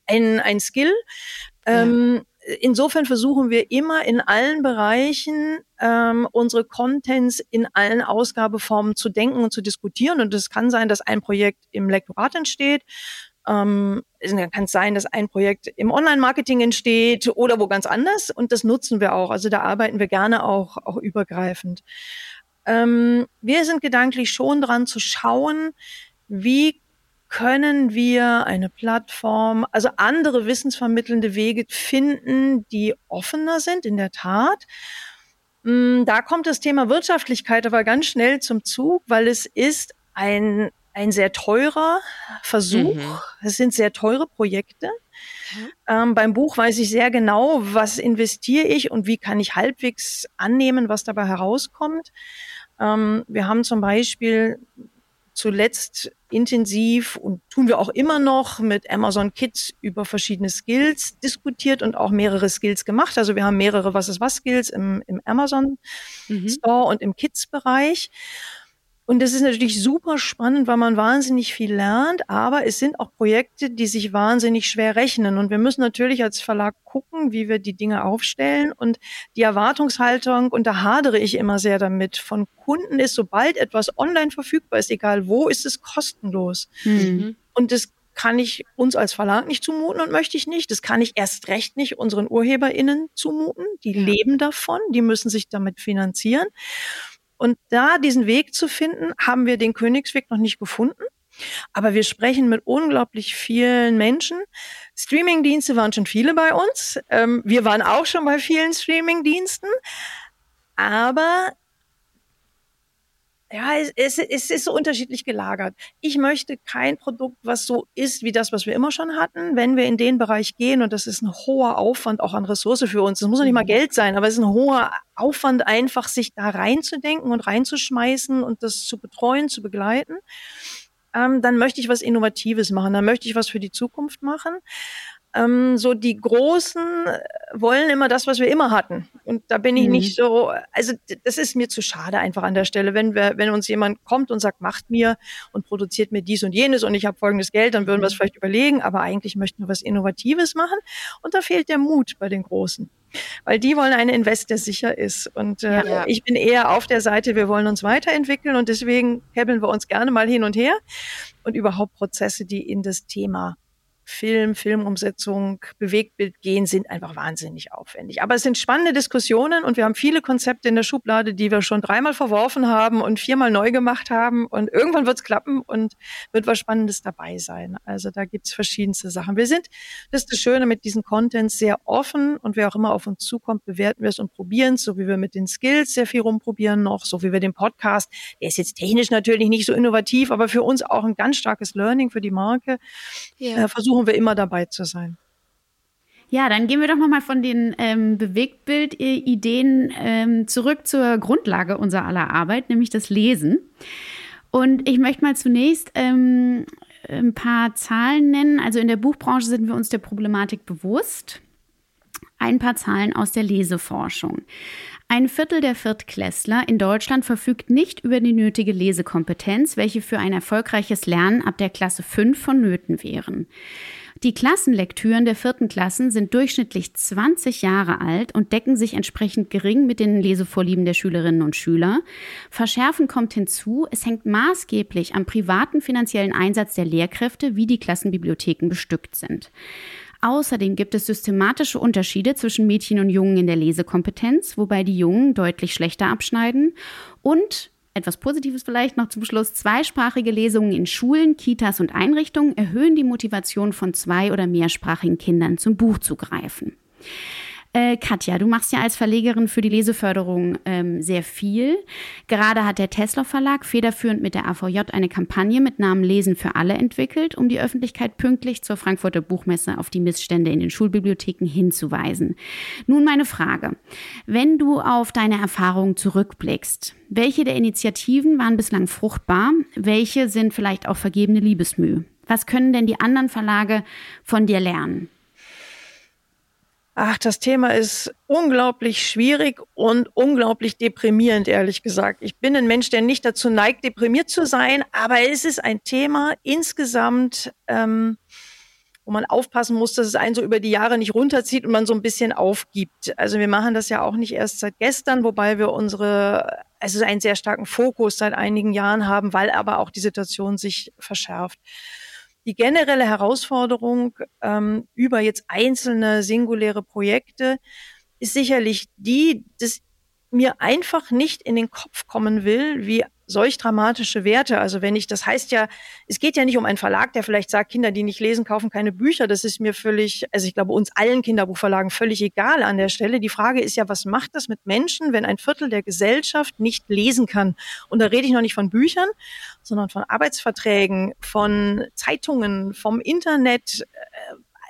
ein, ein Skill. Ja. Ähm, insofern versuchen wir immer in allen Bereichen ähm, unsere Contents in allen Ausgabeformen zu denken und zu diskutieren. Und es kann sein, dass ein Projekt im Lektorat entsteht. Ähm, kann es sein, dass ein Projekt im Online-Marketing entsteht oder wo ganz anders und das nutzen wir auch. Also da arbeiten wir gerne auch, auch übergreifend. Ähm, wir sind gedanklich schon dran zu schauen, wie können wir eine Plattform, also andere wissensvermittelnde Wege finden, die offener sind, in der Tat. Mm, da kommt das Thema Wirtschaftlichkeit aber ganz schnell zum Zug, weil es ist ein ein sehr teurer Versuch. Mhm. Es sind sehr teure Projekte. Mhm. Ähm, beim Buch weiß ich sehr genau, was investiere ich und wie kann ich halbwegs annehmen, was dabei herauskommt. Ähm, wir haben zum Beispiel zuletzt intensiv und tun wir auch immer noch mit Amazon Kids über verschiedene Skills diskutiert und auch mehrere Skills gemacht. Also wir haben mehrere Was ist was Skills im, im Amazon mhm. Store und im Kids Bereich. Und das ist natürlich super spannend, weil man wahnsinnig viel lernt, aber es sind auch Projekte, die sich wahnsinnig schwer rechnen. Und wir müssen natürlich als Verlag gucken, wie wir die Dinge aufstellen. Und die Erwartungshaltung, und da hadere ich immer sehr damit, von Kunden ist, sobald etwas online verfügbar ist, egal wo, ist es kostenlos. Mhm. Und das kann ich uns als Verlag nicht zumuten und möchte ich nicht. Das kann ich erst recht nicht unseren UrheberInnen zumuten. Die ja. leben davon, die müssen sich damit finanzieren. Und da diesen Weg zu finden, haben wir den Königsweg noch nicht gefunden. Aber wir sprechen mit unglaublich vielen Menschen. Streamingdienste waren schon viele bei uns. Ähm, wir waren auch schon bei vielen Streamingdiensten. Aber ja, es, es, es ist so unterschiedlich gelagert. Ich möchte kein Produkt, was so ist wie das, was wir immer schon hatten. Wenn wir in den Bereich gehen, und das ist ein hoher Aufwand auch an Ressource für uns, das muss ja nicht mal mhm. Geld sein, aber es ist ein hoher Aufwand, einfach sich da reinzudenken und reinzuschmeißen und das zu betreuen, zu begleiten. Ähm, dann möchte ich was Innovatives machen, dann möchte ich was für die Zukunft machen. Ähm, so die Großen wollen immer das, was wir immer hatten. Und da bin ich mhm. nicht so, also das ist mir zu schade einfach an der Stelle. Wenn wir, wenn uns jemand kommt und sagt, macht mir und produziert mir dies und jenes und ich habe folgendes Geld, dann würden wir es mhm. vielleicht überlegen, aber eigentlich möchten wir was Innovatives machen. Und da fehlt der Mut bei den Großen. Weil die wollen einen Invest, der sicher ist. Und äh, ja. ich bin eher auf der Seite, wir wollen uns weiterentwickeln und deswegen hebeln wir uns gerne mal hin und her und überhaupt Prozesse, die in das Thema Film, Filmumsetzung, Bewegtbild gehen, sind einfach wahnsinnig aufwendig. Aber es sind spannende Diskussionen und wir haben viele Konzepte in der Schublade, die wir schon dreimal verworfen haben und viermal neu gemacht haben. Und irgendwann wird es klappen und wird was Spannendes dabei sein. Also da gibt es verschiedenste Sachen. Wir sind, das ist das Schöne mit diesen Contents, sehr offen und wer auch immer auf uns zukommt, bewerten wir es und probieren es, so wie wir mit den Skills sehr viel rumprobieren noch, so wie wir den Podcast, der ist jetzt technisch natürlich nicht so innovativ, aber für uns auch ein ganz starkes Learning für die Marke. Ja. Äh, versuchen wir immer dabei zu sein. Ja, dann gehen wir doch nochmal von den ähm, Bewegtbild-Ideen ähm, zurück zur Grundlage unserer aller Arbeit, nämlich das Lesen. Und ich möchte mal zunächst ähm, ein paar Zahlen nennen. Also in der Buchbranche sind wir uns der Problematik bewusst. Ein paar Zahlen aus der Leseforschung. Ein Viertel der Viertklässler in Deutschland verfügt nicht über die nötige Lesekompetenz, welche für ein erfolgreiches Lernen ab der Klasse 5 vonnöten wären. Die Klassenlektüren der vierten Klassen sind durchschnittlich 20 Jahre alt und decken sich entsprechend gering mit den Lesevorlieben der Schülerinnen und Schüler. Verschärfen kommt hinzu, es hängt maßgeblich am privaten finanziellen Einsatz der Lehrkräfte, wie die Klassenbibliotheken bestückt sind. Außerdem gibt es systematische Unterschiede zwischen Mädchen und Jungen in der Lesekompetenz, wobei die Jungen deutlich schlechter abschneiden. Und etwas Positives vielleicht noch zum Schluss. Zweisprachige Lesungen in Schulen, Kitas und Einrichtungen erhöhen die Motivation von zwei- oder mehrsprachigen Kindern zum Buch zu greifen. Äh, Katja, du machst ja als Verlegerin für die Leseförderung ähm, sehr viel. Gerade hat der Tesla Verlag federführend mit der AVJ eine Kampagne mit Namen Lesen für alle entwickelt, um die Öffentlichkeit pünktlich zur Frankfurter Buchmesse auf die Missstände in den Schulbibliotheken hinzuweisen. Nun meine Frage. Wenn du auf deine Erfahrungen zurückblickst, welche der Initiativen waren bislang fruchtbar? Welche sind vielleicht auch vergebene Liebesmüh? Was können denn die anderen Verlage von dir lernen? Ach, das Thema ist unglaublich schwierig und unglaublich deprimierend, ehrlich gesagt. Ich bin ein Mensch, der nicht dazu neigt, deprimiert zu sein, aber es ist ein Thema insgesamt, ähm, wo man aufpassen muss, dass es einen so über die Jahre nicht runterzieht und man so ein bisschen aufgibt. Also wir machen das ja auch nicht erst seit gestern, wobei wir unsere, also einen sehr starken Fokus seit einigen Jahren haben, weil aber auch die Situation sich verschärft. Die generelle Herausforderung ähm, über jetzt einzelne singuläre Projekte ist sicherlich die, dass mir einfach nicht in den Kopf kommen will, wie solch dramatische Werte. Also wenn ich, das heißt ja, es geht ja nicht um einen Verlag, der vielleicht sagt, Kinder, die nicht lesen, kaufen keine Bücher. Das ist mir völlig, also ich glaube uns allen Kinderbuchverlagen völlig egal an der Stelle. Die Frage ist ja, was macht das mit Menschen, wenn ein Viertel der Gesellschaft nicht lesen kann? Und da rede ich noch nicht von Büchern, sondern von Arbeitsverträgen, von Zeitungen, vom Internet,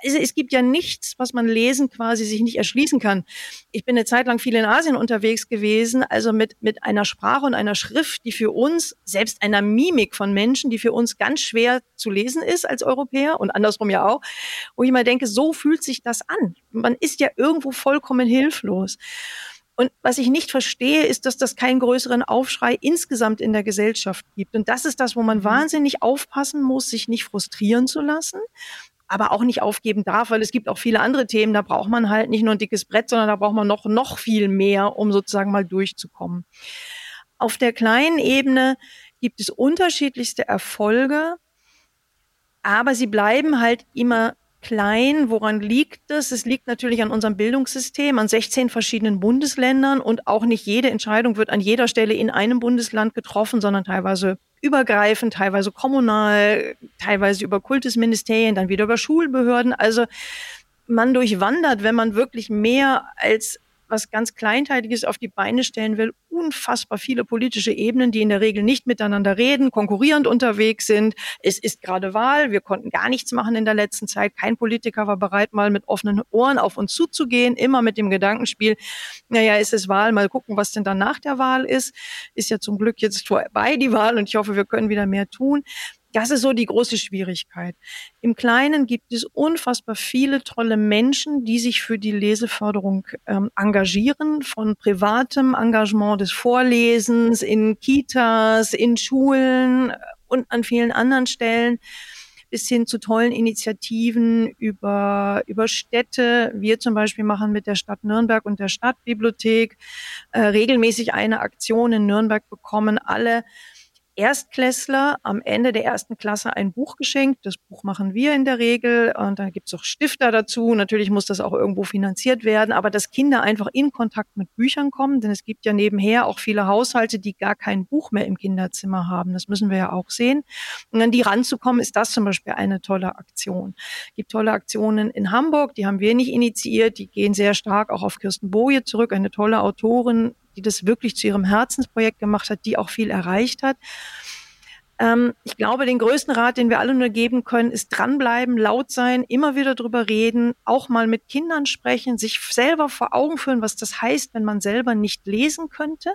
es, es gibt ja nichts, was man lesen quasi sich nicht erschließen kann. Ich bin eine Zeit lang viel in Asien unterwegs gewesen, also mit, mit einer Sprache und einer Schrift, die für uns, selbst einer Mimik von Menschen, die für uns ganz schwer zu lesen ist als Europäer und andersrum ja auch, wo ich mal denke, so fühlt sich das an. Man ist ja irgendwo vollkommen hilflos. Und was ich nicht verstehe, ist, dass das keinen größeren Aufschrei insgesamt in der Gesellschaft gibt. Und das ist das, wo man mhm. wahnsinnig aufpassen muss, sich nicht frustrieren zu lassen aber auch nicht aufgeben darf, weil es gibt auch viele andere Themen, da braucht man halt nicht nur ein dickes Brett, sondern da braucht man noch, noch viel mehr, um sozusagen mal durchzukommen. Auf der kleinen Ebene gibt es unterschiedlichste Erfolge, aber sie bleiben halt immer klein. Woran liegt es? Es liegt natürlich an unserem Bildungssystem, an 16 verschiedenen Bundesländern und auch nicht jede Entscheidung wird an jeder Stelle in einem Bundesland getroffen, sondern teilweise übergreifend, teilweise kommunal, teilweise über Kultusministerien, dann wieder über Schulbehörden. Also man durchwandert, wenn man wirklich mehr als was ganz Kleinteiliges auf die Beine stellen will, unfassbar viele politische Ebenen, die in der Regel nicht miteinander reden, konkurrierend unterwegs sind. Es ist gerade Wahl. Wir konnten gar nichts machen in der letzten Zeit. Kein Politiker war bereit, mal mit offenen Ohren auf uns zuzugehen, immer mit dem Gedankenspiel, naja, ist es Wahl, mal gucken, was denn dann nach der Wahl ist. Ist ja zum Glück jetzt vorbei die Wahl und ich hoffe, wir können wieder mehr tun. Das ist so die große Schwierigkeit. Im Kleinen gibt es unfassbar viele tolle Menschen, die sich für die Leseförderung ähm, engagieren, von privatem Engagement des Vorlesens in Kitas, in Schulen und an vielen anderen Stellen bis hin zu tollen Initiativen über, über Städte. Wir zum Beispiel machen mit der Stadt Nürnberg und der Stadtbibliothek äh, regelmäßig eine Aktion in Nürnberg, bekommen alle Erstklässler am Ende der ersten Klasse ein Buch geschenkt. Das Buch machen wir in der Regel und da gibt es auch Stifter dazu. Natürlich muss das auch irgendwo finanziert werden, aber dass Kinder einfach in Kontakt mit Büchern kommen, denn es gibt ja nebenher auch viele Haushalte, die gar kein Buch mehr im Kinderzimmer haben. Das müssen wir ja auch sehen. Und an die ranzukommen, ist das zum Beispiel eine tolle Aktion. Es gibt tolle Aktionen in Hamburg, die haben wir nicht initiiert, die gehen sehr stark auch auf Kirsten Boje zurück, eine tolle Autorin, die das wirklich zu ihrem Herzensprojekt gemacht hat, die auch viel erreicht hat. Ähm, ich glaube, den größten Rat, den wir alle nur geben können, ist dranbleiben, laut sein, immer wieder drüber reden, auch mal mit Kindern sprechen, sich selber vor Augen führen, was das heißt, wenn man selber nicht lesen könnte.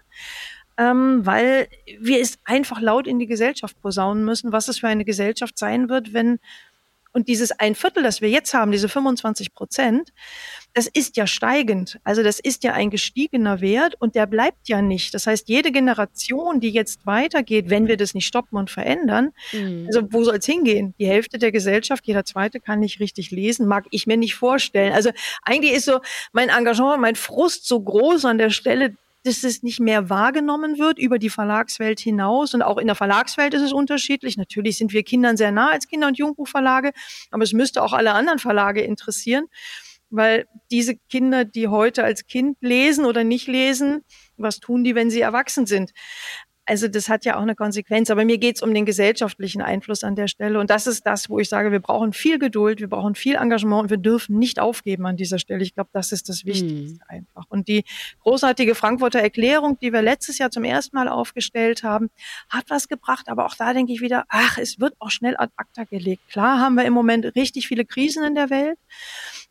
Ähm, weil wir es einfach laut in die Gesellschaft posaunen müssen, was es für eine Gesellschaft sein wird, wenn und dieses ein Viertel, das wir jetzt haben, diese 25 Prozent, das ist ja steigend. Also das ist ja ein gestiegener Wert und der bleibt ja nicht. Das heißt, jede Generation, die jetzt weitergeht, wenn wir das nicht stoppen und verändern, mhm. also wo soll es hingehen? Die Hälfte der Gesellschaft, jeder zweite kann nicht richtig lesen, mag ich mir nicht vorstellen. Also eigentlich ist so mein Engagement, mein Frust so groß an der Stelle, dass es nicht mehr wahrgenommen wird über die Verlagswelt hinaus. Und auch in der Verlagswelt ist es unterschiedlich. Natürlich sind wir Kindern sehr nah als Kinder- und Jugendbuchverlage, aber es müsste auch alle anderen Verlage interessieren, weil diese Kinder, die heute als Kind lesen oder nicht lesen, was tun die, wenn sie erwachsen sind? Also das hat ja auch eine Konsequenz. Aber mir geht es um den gesellschaftlichen Einfluss an der Stelle. Und das ist das, wo ich sage, wir brauchen viel Geduld, wir brauchen viel Engagement und wir dürfen nicht aufgeben an dieser Stelle. Ich glaube, das ist das Wichtigste mhm. einfach. Und die großartige Frankfurter Erklärung, die wir letztes Jahr zum ersten Mal aufgestellt haben, hat was gebracht. Aber auch da denke ich wieder, ach, es wird auch schnell ad acta gelegt. Klar haben wir im Moment richtig viele Krisen in der Welt.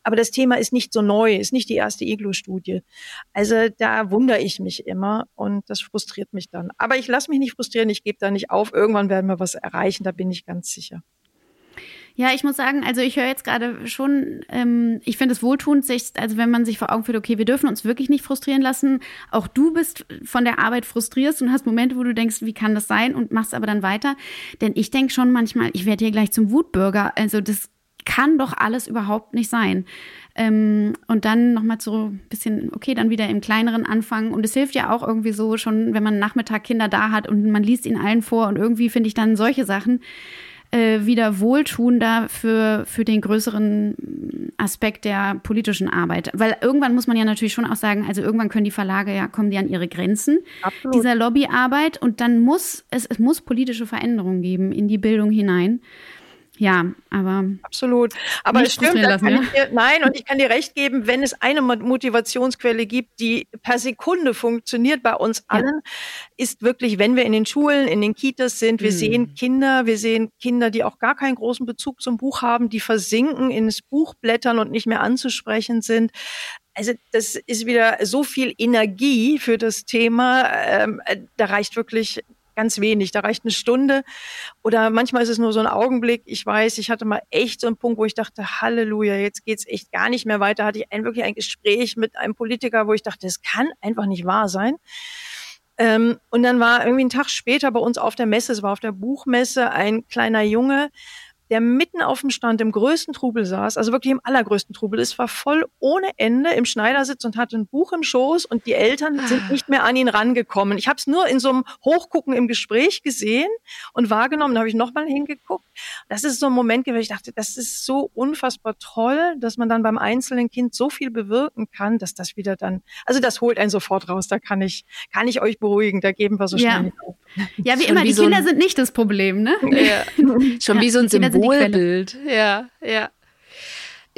Aber das Thema ist nicht so neu, ist nicht die erste Iglo-Studie. Also da wundere ich mich immer und das frustriert mich dann. Aber ich lasse mich nicht frustrieren, ich gebe da nicht auf. Irgendwann werden wir was erreichen, da bin ich ganz sicher. Ja, ich muss sagen, also ich höre jetzt gerade schon, ähm, ich finde es wohltuend, sich, also wenn man sich vor Augen führt, okay, wir dürfen uns wirklich nicht frustrieren lassen. Auch du bist von der Arbeit frustriert und hast Momente, wo du denkst, wie kann das sein und machst aber dann weiter. Denn ich denke schon manchmal, ich werde hier gleich zum Wutbürger. Also das kann doch alles überhaupt nicht sein. Ähm, und dann nochmal so ein bisschen, okay, dann wieder im kleineren anfangen. Und es hilft ja auch irgendwie so schon, wenn man Nachmittag Kinder da hat und man liest ihnen allen vor. Und irgendwie finde ich dann solche Sachen äh, wieder wohltuender für, für den größeren Aspekt der politischen Arbeit. Weil irgendwann muss man ja natürlich schon auch sagen, also irgendwann können die Verlage ja, kommen die an ihre Grenzen Absolut. dieser Lobbyarbeit. Und dann muss es, es muss politische Veränderungen geben in die Bildung hinein. Ja, aber. Absolut. Aber es stimmt, lassen, ja? dir, nein, und ich kann dir recht geben, wenn es eine Motivationsquelle gibt, die per Sekunde funktioniert bei uns allen, ja. ist wirklich, wenn wir in den Schulen, in den Kitas sind, wir mhm. sehen Kinder, wir sehen Kinder, die auch gar keinen großen Bezug zum Buch haben, die versinken ins Buch blättern und nicht mehr anzusprechen sind. Also das ist wieder so viel Energie für das Thema. Ähm, äh, da reicht wirklich ganz wenig. Da reicht eine Stunde oder manchmal ist es nur so ein Augenblick. Ich weiß, ich hatte mal echt so einen Punkt, wo ich dachte, Halleluja, jetzt geht's echt gar nicht mehr weiter. Hatte ich ein, wirklich ein Gespräch mit einem Politiker, wo ich dachte, das kann einfach nicht wahr sein. Ähm, und dann war irgendwie ein Tag später bei uns auf der Messe, es war auf der Buchmesse, ein kleiner Junge, der mitten auf dem Stand im größten Trubel saß, also wirklich im allergrößten Trubel. Es war voll ohne Ende im Schneidersitz und hatte ein Buch im Schoß und die Eltern sind ah. nicht mehr an ihn rangekommen. Ich habe es nur in so einem Hochgucken im Gespräch gesehen und wahrgenommen. Da habe ich nochmal hingeguckt. Das ist so ein Moment gewesen, ich dachte, das ist so unfassbar toll, dass man dann beim einzelnen Kind so viel bewirken kann, dass das wieder dann, also das holt einen sofort raus. Da kann ich, kann ich euch beruhigen. Da geben wir so schnell ja. auf. Ja, wie immer, wie die so Kinder sind nicht das Problem, ne? Ja. Schon ja, wie so ein Symbol Symbolbild. Ja, ja.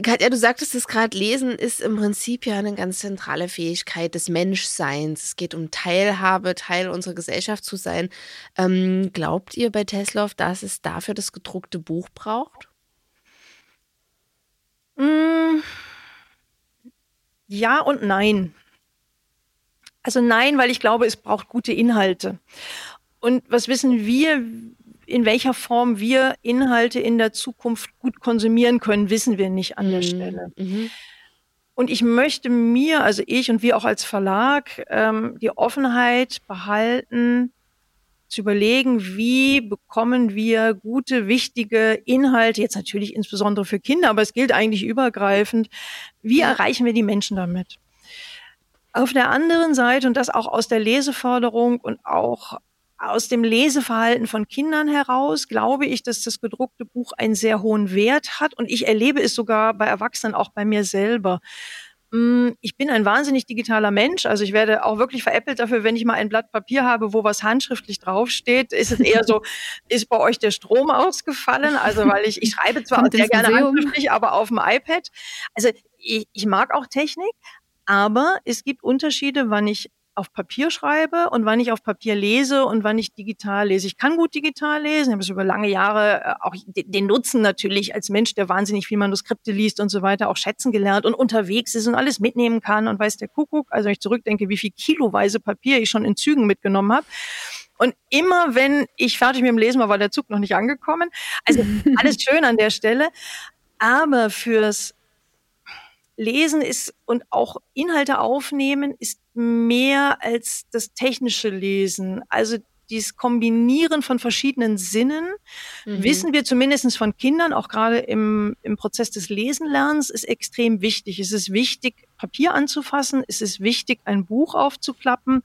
Katja, du sagtest es gerade, Lesen ist im Prinzip ja eine ganz zentrale Fähigkeit des Menschseins. Es geht um Teilhabe, Teil unserer Gesellschaft zu sein. Ähm, glaubt ihr bei Tesla, dass es dafür das gedruckte Buch braucht? Mm, ja und nein. Also nein, weil ich glaube, es braucht gute Inhalte. Und was wissen wir? In welcher Form wir Inhalte in der Zukunft gut konsumieren können, wissen wir nicht an der mhm. Stelle. Mhm. Und ich möchte mir, also ich und wir auch als Verlag, ähm, die Offenheit behalten, zu überlegen, wie bekommen wir gute, wichtige Inhalte, jetzt natürlich insbesondere für Kinder, aber es gilt eigentlich übergreifend, wie erreichen wir die Menschen damit? Auf der anderen Seite, und das auch aus der Leseförderung und auch aus dem Leseverhalten von Kindern heraus glaube ich, dass das gedruckte Buch einen sehr hohen Wert hat und ich erlebe es sogar bei Erwachsenen, auch bei mir selber. Mm, ich bin ein wahnsinnig digitaler Mensch, also ich werde auch wirklich veräppelt dafür, wenn ich mal ein Blatt Papier habe, wo was handschriftlich draufsteht. Ist es eher so, ist bei euch der Strom ausgefallen? Also weil ich, ich schreibe zwar sehr gerne handschriftlich, aber auf dem iPad. Also ich, ich mag auch Technik, aber es gibt Unterschiede, wann ich auf Papier schreibe und wann ich auf Papier lese und wann ich digital lese. Ich kann gut digital lesen, ich habe es über lange Jahre äh, auch den Nutzen natürlich als Mensch, der wahnsinnig viel Manuskripte liest und so weiter, auch schätzen gelernt und unterwegs ist und alles mitnehmen kann und weiß der Kuckuck. Also wenn ich zurückdenke, wie viel kiloweise Papier ich schon in Zügen mitgenommen habe. Und immer wenn ich fertig mit dem Lesen war, war der Zug noch nicht angekommen. Also alles schön an der Stelle. Aber fürs Lesen ist und auch Inhalte aufnehmen ist mehr als das technische Lesen. Also dieses Kombinieren von verschiedenen Sinnen, mhm. wissen wir zumindest von Kindern, auch gerade im, im Prozess des Lesenlernens, ist extrem wichtig. Es ist wichtig, Papier anzufassen. Es ist wichtig, ein Buch aufzuklappen.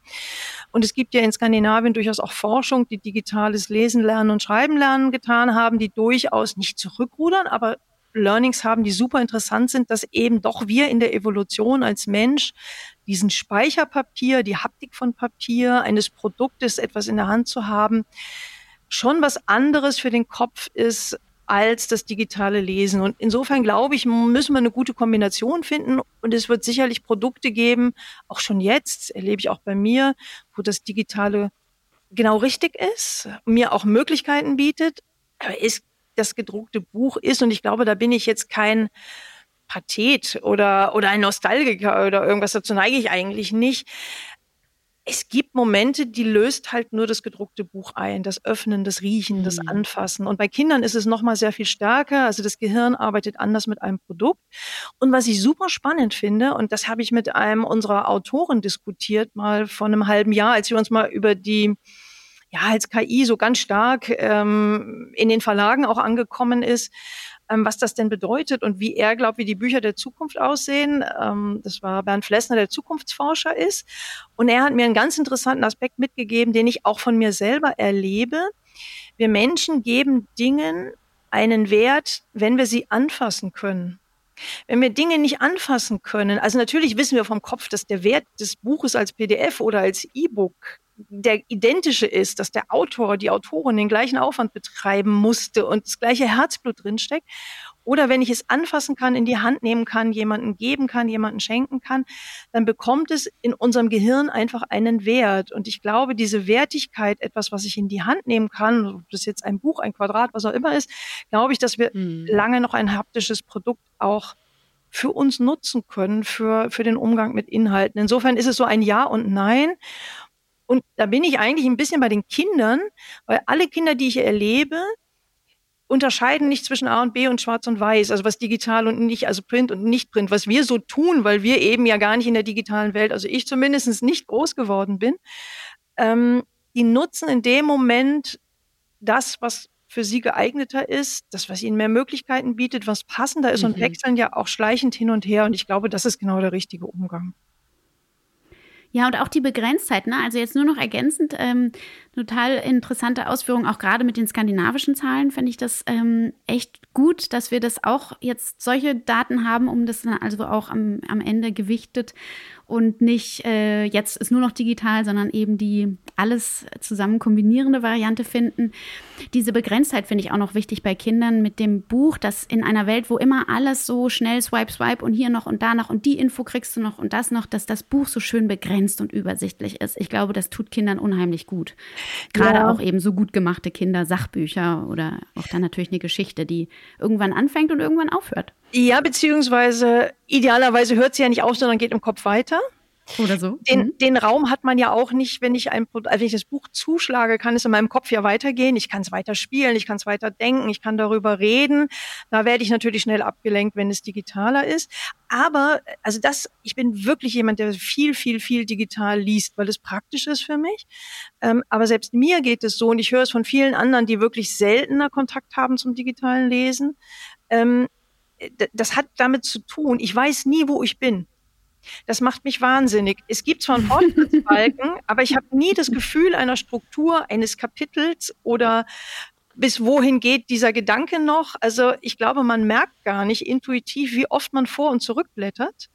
Und es gibt ja in Skandinavien durchaus auch Forschung, die digitales Lesen, Lernen und Schreiben lernen getan haben, die durchaus nicht zurückrudern, aber Learnings haben, die super interessant sind, dass eben doch wir in der Evolution als Mensch diesen Speicherpapier, die Haptik von Papier, eines Produktes, etwas in der Hand zu haben, schon was anderes für den Kopf ist als das digitale Lesen. Und insofern glaube ich, müssen wir eine gute Kombination finden. Und es wird sicherlich Produkte geben, auch schon jetzt, erlebe ich auch bei mir, wo das digitale genau richtig ist, mir auch Möglichkeiten bietet. Aber es das gedruckte Buch ist. Und ich glaube, da bin ich jetzt kein Pathet oder, oder ein Nostalgiker oder irgendwas. Dazu neige ich eigentlich nicht. Es gibt Momente, die löst halt nur das gedruckte Buch ein, das Öffnen, das Riechen, das mhm. Anfassen. Und bei Kindern ist es noch mal sehr viel stärker. Also das Gehirn arbeitet anders mit einem Produkt. Und was ich super spannend finde, und das habe ich mit einem unserer Autoren diskutiert, mal vor einem halben Jahr, als wir uns mal über die ja, als KI so ganz stark ähm, in den Verlagen auch angekommen ist, ähm, was das denn bedeutet und wie er glaubt, wie die Bücher der Zukunft aussehen. Ähm, das war Bernd Flessner, der Zukunftsforscher ist. Und er hat mir einen ganz interessanten Aspekt mitgegeben, den ich auch von mir selber erlebe. Wir Menschen geben Dingen einen Wert, wenn wir sie anfassen können. Wenn wir Dinge nicht anfassen können, also natürlich wissen wir vom Kopf, dass der Wert des Buches als PDF oder als E-Book der identische ist, dass der Autor, die Autorin den gleichen Aufwand betreiben musste und das gleiche Herzblut drinsteckt. Oder wenn ich es anfassen kann, in die Hand nehmen kann, jemanden geben kann, jemanden schenken kann, dann bekommt es in unserem Gehirn einfach einen Wert. Und ich glaube, diese Wertigkeit, etwas, was ich in die Hand nehmen kann, ob das jetzt ein Buch, ein Quadrat, was auch immer ist, glaube ich, dass wir hm. lange noch ein haptisches Produkt auch für uns nutzen können, für, für den Umgang mit Inhalten. Insofern ist es so ein Ja und Nein. Und da bin ich eigentlich ein bisschen bei den Kindern, weil alle Kinder, die ich erlebe, unterscheiden nicht zwischen A und B und Schwarz und Weiß, also was digital und nicht, also Print und nicht Print, was wir so tun, weil wir eben ja gar nicht in der digitalen Welt, also ich zumindest nicht groß geworden bin, ähm, die nutzen in dem Moment das, was für sie geeigneter ist, das, was ihnen mehr Möglichkeiten bietet, was passender ist mhm. und wechseln ja auch schleichend hin und her. Und ich glaube, das ist genau der richtige Umgang. Ja, und auch die Begrenztheit, ne? Also jetzt nur noch ergänzend, ähm, total interessante Ausführung, auch gerade mit den skandinavischen Zahlen finde ich das ähm, echt gut, dass wir das auch jetzt solche Daten haben, um das dann also auch am, am Ende gewichtet und nicht äh, jetzt ist nur noch digital, sondern eben die alles zusammen kombinierende Variante finden. Diese Begrenztheit finde ich auch noch wichtig bei Kindern mit dem Buch, dass in einer Welt, wo immer alles so schnell swipe, swipe und hier noch und da noch und die Info kriegst du noch und das noch, dass das Buch so schön begrenzt und übersichtlich ist. Ich glaube, das tut Kindern unheimlich gut. Gerade ja. auch eben so gut gemachte Kindersachbücher oder auch dann natürlich eine Geschichte, die irgendwann anfängt und irgendwann aufhört. Ja, beziehungsweise idealerweise hört sie ja nicht auf, sondern geht im Kopf weiter. Oder so. Den, mhm. den Raum hat man ja auch nicht, wenn ich ein also wenn ich das Buch zuschlage, kann es in meinem Kopf ja weitergehen. Ich kann es weiter spielen, ich kann es weiter denken, ich kann darüber reden. Da werde ich natürlich schnell abgelenkt, wenn es digitaler ist. Aber also das, ich bin wirklich jemand, der viel, viel, viel digital liest, weil es praktisch ist für mich. Ähm, aber selbst mir geht es so, und ich höre es von vielen anderen, die wirklich seltener Kontakt haben zum digitalen Lesen. Ähm, das hat damit zu tun, ich weiß nie, wo ich bin. Das macht mich wahnsinnig. Es gibt zwar einen Fortschrittsbalken, aber ich habe nie das Gefühl einer Struktur, eines Kapitels oder bis wohin geht dieser Gedanke noch. Also ich glaube, man merkt gar nicht intuitiv, wie oft man vor und zurück blättert.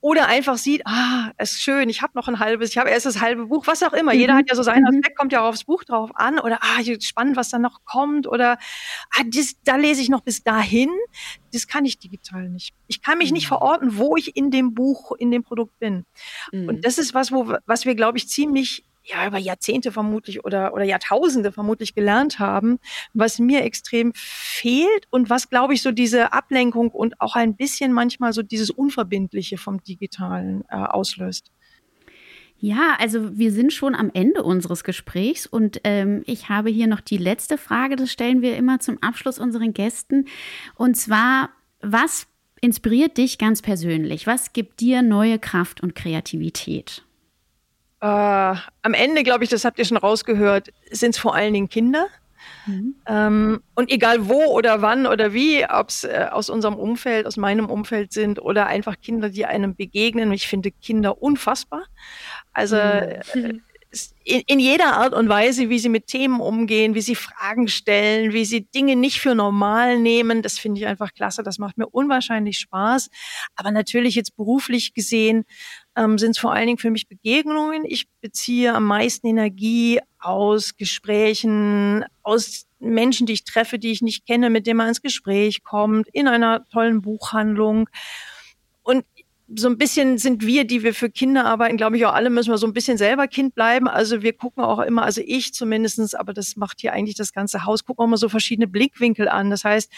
Oder einfach sieht, ah, es ist schön, ich habe noch ein halbes, ich habe erst das halbe Buch, was auch immer. Mhm. Jeder hat ja so seinen mhm. Aspekt, kommt ja auch aufs Buch drauf an oder ah, spannend, was da noch kommt oder ah, das, da lese ich noch bis dahin. Das kann ich digital nicht. Ich kann mich mhm. nicht verorten, wo ich in dem Buch, in dem Produkt bin. Mhm. Und das ist was, wo, was wir, glaube ich, ziemlich ja, über Jahrzehnte vermutlich oder, oder Jahrtausende vermutlich gelernt haben, was mir extrem fehlt und was, glaube ich, so diese Ablenkung und auch ein bisschen manchmal so dieses Unverbindliche vom Digitalen äh, auslöst. Ja, also wir sind schon am Ende unseres Gesprächs und ähm, ich habe hier noch die letzte Frage, das stellen wir immer zum Abschluss unseren Gästen. Und zwar, was inspiriert dich ganz persönlich? Was gibt dir neue Kraft und Kreativität? Äh, am Ende, glaube ich, das habt ihr schon rausgehört, sind es vor allen Dingen Kinder. Mhm. Ähm, und egal wo oder wann oder wie, ob es äh, aus unserem Umfeld, aus meinem Umfeld sind oder einfach Kinder, die einem begegnen. Ich finde Kinder unfassbar. Also mhm. äh, in, in jeder Art und Weise, wie sie mit Themen umgehen, wie sie Fragen stellen, wie sie Dinge nicht für normal nehmen, das finde ich einfach klasse. Das macht mir unwahrscheinlich Spaß. Aber natürlich jetzt beruflich gesehen ähm, sind es vor allen Dingen für mich Begegnungen. Ich beziehe am meisten Energie aus Gesprächen, aus Menschen, die ich treffe, die ich nicht kenne, mit denen man ins Gespräch kommt, in einer tollen Buchhandlung. Und so ein bisschen sind wir, die wir für Kinder arbeiten, glaube ich auch alle müssen wir so ein bisschen selber Kind bleiben. Also wir gucken auch immer, also ich zumindestens, aber das macht hier eigentlich das ganze Haus, gucken auch mal so verschiedene Blickwinkel an. Das heißt,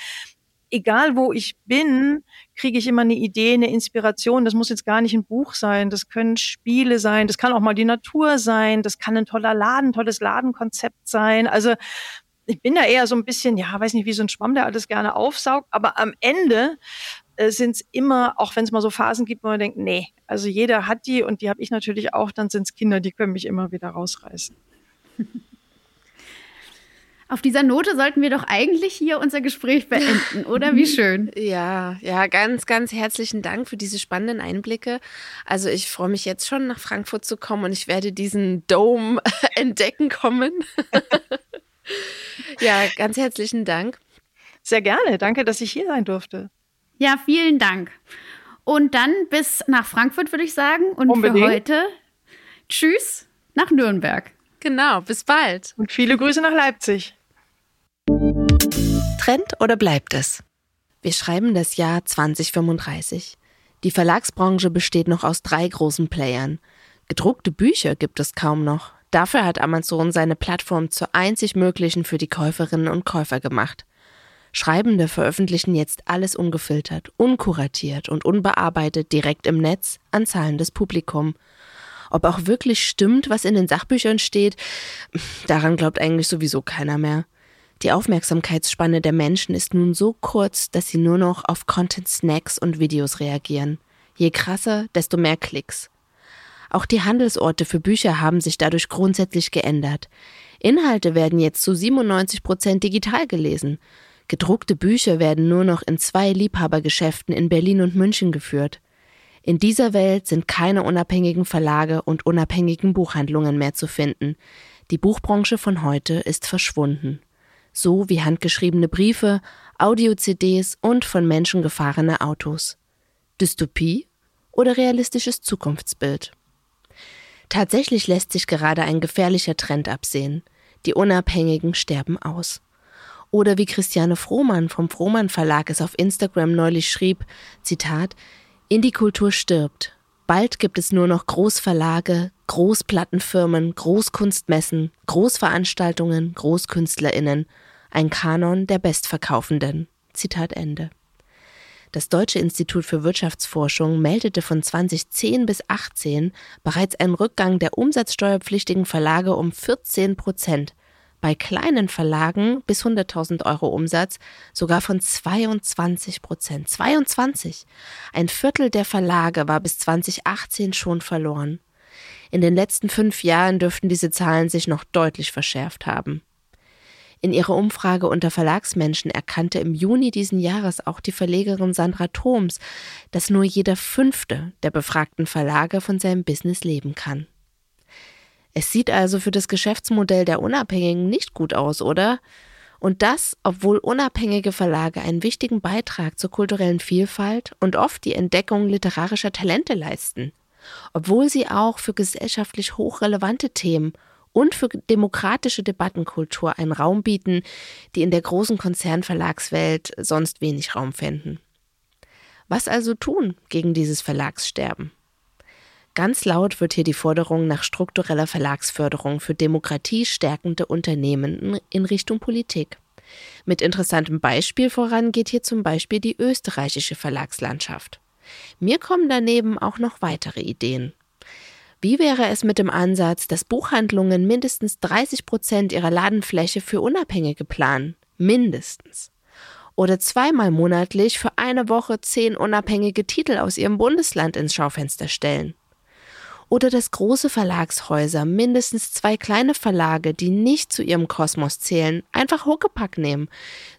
egal wo ich bin, kriege ich immer eine Idee, eine Inspiration. Das muss jetzt gar nicht ein Buch sein, das können Spiele sein, das kann auch mal die Natur sein, das kann ein toller Laden, tolles Ladenkonzept sein. Also ich bin da eher so ein bisschen, ja, weiß nicht, wie so ein Schwamm, der alles gerne aufsaugt, aber am Ende äh, sind es immer, auch wenn es mal so Phasen gibt, wo man denkt, nee, also jeder hat die und die habe ich natürlich auch, dann sind es Kinder, die können mich immer wieder rausreißen. Auf dieser Note sollten wir doch eigentlich hier unser Gespräch beenden, oder? Wie schön. Ja, ja, ganz, ganz herzlichen Dank für diese spannenden Einblicke. Also ich freue mich jetzt schon nach Frankfurt zu kommen und ich werde diesen Dome entdecken kommen. ja, ganz herzlichen Dank. Sehr gerne. Danke, dass ich hier sein durfte. Ja, vielen Dank. Und dann bis nach Frankfurt, würde ich sagen. Und Unbedingt. für heute tschüss nach Nürnberg. Genau, bis bald. Und viele Grüße nach Leipzig. Trend oder bleibt es? Wir schreiben das Jahr 2035. Die Verlagsbranche besteht noch aus drei großen Playern. Gedruckte Bücher gibt es kaum noch. Dafür hat Amazon seine Plattform zur einzig möglichen für die Käuferinnen und Käufer gemacht. Schreibende veröffentlichen jetzt alles ungefiltert, unkuratiert und unbearbeitet direkt im Netz an zahlendes Publikum. Ob auch wirklich stimmt, was in den Sachbüchern steht, daran glaubt eigentlich sowieso keiner mehr. Die Aufmerksamkeitsspanne der Menschen ist nun so kurz, dass sie nur noch auf Content-Snacks und Videos reagieren. Je krasser, desto mehr Klicks. Auch die Handelsorte für Bücher haben sich dadurch grundsätzlich geändert. Inhalte werden jetzt zu 97 Prozent digital gelesen. Gedruckte Bücher werden nur noch in zwei Liebhabergeschäften in Berlin und München geführt. In dieser Welt sind keine unabhängigen Verlage und unabhängigen Buchhandlungen mehr zu finden. Die Buchbranche von heute ist verschwunden so wie handgeschriebene Briefe, Audio-CDs und von Menschen gefahrene Autos. Dystopie oder realistisches Zukunftsbild? Tatsächlich lässt sich gerade ein gefährlicher Trend absehen. Die Unabhängigen sterben aus. Oder wie Christiane Frohmann vom Frohmann Verlag es auf Instagram neulich schrieb, Zitat, Indie-Kultur stirbt. Bald gibt es nur noch Großverlage, Großplattenfirmen, Großkunstmessen, Großveranstaltungen, Großkünstlerinnen ein Kanon der Bestverkaufenden. Zitat Ende. Das Deutsche Institut für Wirtschaftsforschung meldete von 2010 bis 2018 bereits einen Rückgang der umsatzsteuerpflichtigen Verlage um 14 Prozent. Bei kleinen Verlagen bis 100.000 Euro Umsatz sogar von 22 Prozent. 22! Ein Viertel der Verlage war bis 2018 schon verloren. In den letzten fünf Jahren dürften diese Zahlen sich noch deutlich verschärft haben. In ihrer Umfrage unter Verlagsmenschen erkannte im Juni diesen Jahres auch die Verlegerin Sandra Thoms, dass nur jeder fünfte der befragten Verlage von seinem Business leben kann. Es sieht also für das Geschäftsmodell der Unabhängigen nicht gut aus, oder? Und das, obwohl unabhängige Verlage einen wichtigen Beitrag zur kulturellen Vielfalt und oft die Entdeckung literarischer Talente leisten. Obwohl sie auch für gesellschaftlich hochrelevante Themen und für demokratische Debattenkultur einen Raum bieten, die in der großen Konzernverlagswelt sonst wenig Raum fänden. Was also tun gegen dieses Verlagssterben? Ganz laut wird hier die Forderung nach struktureller Verlagsförderung für demokratiestärkende Unternehmen in Richtung Politik. Mit interessantem Beispiel voran geht hier zum Beispiel die österreichische Verlagslandschaft. Mir kommen daneben auch noch weitere Ideen. Wie wäre es mit dem Ansatz, dass Buchhandlungen mindestens 30 Prozent ihrer Ladenfläche für Unabhängige planen? Mindestens. Oder zweimal monatlich für eine Woche zehn unabhängige Titel aus ihrem Bundesland ins Schaufenster stellen. Oder dass große Verlagshäuser mindestens zwei kleine Verlage, die nicht zu ihrem Kosmos zählen, einfach Huckepack nehmen,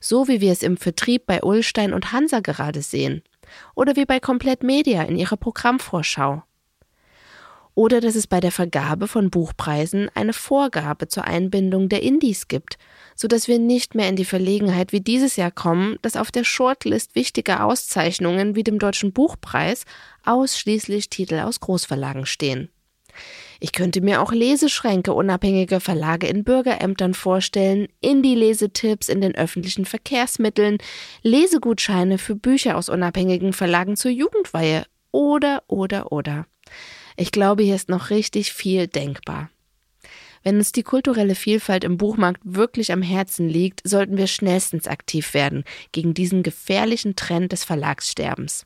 so wie wir es im Vertrieb bei Ullstein und Hansa gerade sehen. Oder wie bei Komplett Media in ihrer Programmvorschau oder dass es bei der Vergabe von Buchpreisen eine Vorgabe zur Einbindung der Indies gibt, so dass wir nicht mehr in die Verlegenheit wie dieses Jahr kommen, dass auf der Shortlist wichtiger Auszeichnungen wie dem Deutschen Buchpreis ausschließlich Titel aus Großverlagen stehen. Ich könnte mir auch Leseschränke unabhängiger Verlage in Bürgerämtern vorstellen, Indie-Lesetipps in den öffentlichen Verkehrsmitteln, Lesegutscheine für Bücher aus unabhängigen Verlagen zur Jugendweihe oder, oder, oder. Ich glaube, hier ist noch richtig viel denkbar. Wenn uns die kulturelle Vielfalt im Buchmarkt wirklich am Herzen liegt, sollten wir schnellstens aktiv werden gegen diesen gefährlichen Trend des Verlagssterbens.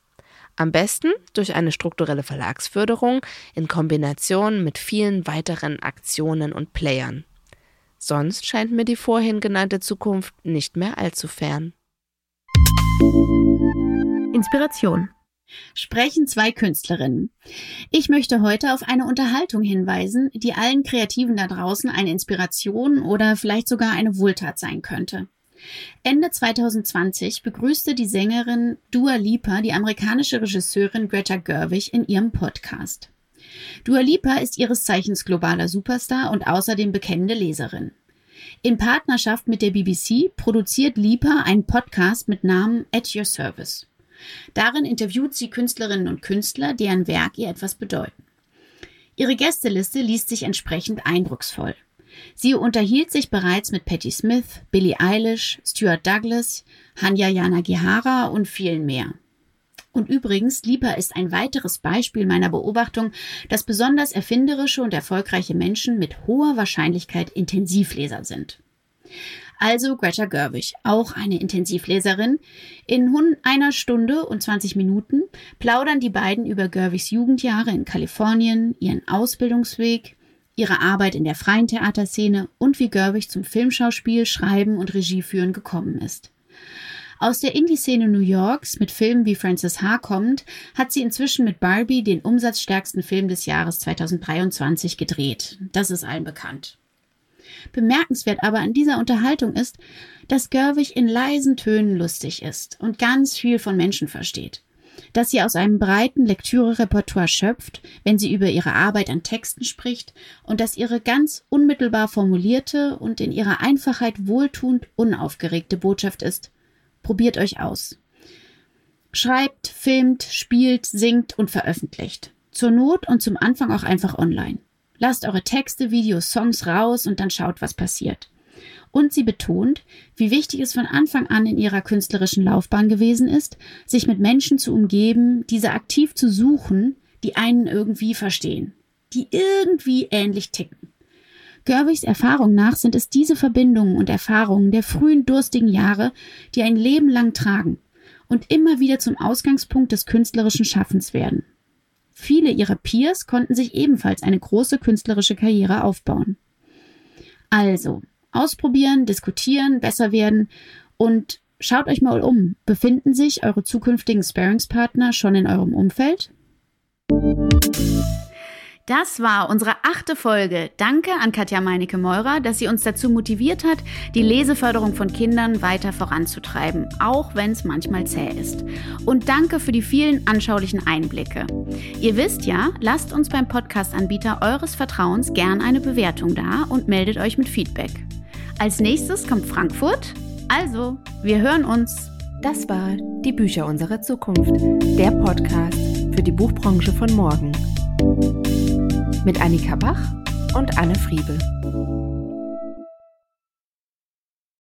Am besten durch eine strukturelle Verlagsförderung in Kombination mit vielen weiteren Aktionen und Playern. Sonst scheint mir die vorhin genannte Zukunft nicht mehr allzu fern. Inspiration sprechen zwei Künstlerinnen. Ich möchte heute auf eine Unterhaltung hinweisen, die allen Kreativen da draußen eine Inspiration oder vielleicht sogar eine Wohltat sein könnte. Ende 2020 begrüßte die Sängerin Dua Lipa die amerikanische Regisseurin Greta Gerwig in ihrem Podcast. Dua Lipa ist ihres Zeichens globaler Superstar und außerdem bekennende Leserin. In Partnerschaft mit der BBC produziert Lipa einen Podcast mit Namen At Your Service. Darin interviewt sie Künstlerinnen und Künstler, deren Werk ihr etwas bedeuten. Ihre Gästeliste liest sich entsprechend eindrucksvoll. Sie unterhielt sich bereits mit Patti Smith, Billie Eilish, Stuart Douglas, Hanya Yanagihara und vielen mehr. Und übrigens, Lipa ist ein weiteres Beispiel meiner Beobachtung, dass besonders erfinderische und erfolgreiche Menschen mit hoher Wahrscheinlichkeit Intensivleser sind also Greta Gerwig, auch eine Intensivleserin. In einer Stunde und 20 Minuten plaudern die beiden über Gerwigs Jugendjahre in Kalifornien, ihren Ausbildungsweg, ihre Arbeit in der freien Theaterszene und wie Gerwig zum Filmschauspiel, Schreiben und Regieführen gekommen ist. Aus der Indie-Szene New Yorks mit Filmen wie Frances H. kommend, hat sie inzwischen mit Barbie den umsatzstärksten Film des Jahres 2023 gedreht. Das ist allen bekannt. Bemerkenswert aber an dieser Unterhaltung ist, dass Gerwig in leisen Tönen lustig ist und ganz viel von Menschen versteht. Dass sie aus einem breiten Lektüre-Repertoire schöpft, wenn sie über ihre Arbeit an Texten spricht und dass ihre ganz unmittelbar formulierte und in ihrer Einfachheit wohltuend unaufgeregte Botschaft ist, probiert euch aus. Schreibt, filmt, spielt, singt und veröffentlicht. Zur Not und zum Anfang auch einfach online. Lasst eure Texte, Videos, Songs raus und dann schaut, was passiert. Und sie betont, wie wichtig es von Anfang an in ihrer künstlerischen Laufbahn gewesen ist, sich mit Menschen zu umgeben, diese aktiv zu suchen, die einen irgendwie verstehen, die irgendwie ähnlich ticken. Gerwigs Erfahrung nach sind es diese Verbindungen und Erfahrungen der frühen durstigen Jahre, die ein Leben lang tragen und immer wieder zum Ausgangspunkt des künstlerischen Schaffens werden. Viele ihrer Peers konnten sich ebenfalls eine große künstlerische Karriere aufbauen. Also, ausprobieren, diskutieren, besser werden und schaut euch mal um. Befinden sich eure zukünftigen Sparingspartner schon in eurem Umfeld? Das war unsere achte Folge. Danke an Katja Meinecke-Meurer, dass sie uns dazu motiviert hat, die Leseförderung von Kindern weiter voranzutreiben, auch wenn es manchmal zäh ist. Und danke für die vielen anschaulichen Einblicke. Ihr wisst ja, lasst uns beim Podcast-Anbieter eures Vertrauens gern eine Bewertung da und meldet euch mit Feedback. Als nächstes kommt Frankfurt Also, wir hören uns. Das war Die Bücher unserer Zukunft, der Podcast für die Buchbranche von morgen. Mit Annika Bach und Anne Friebel.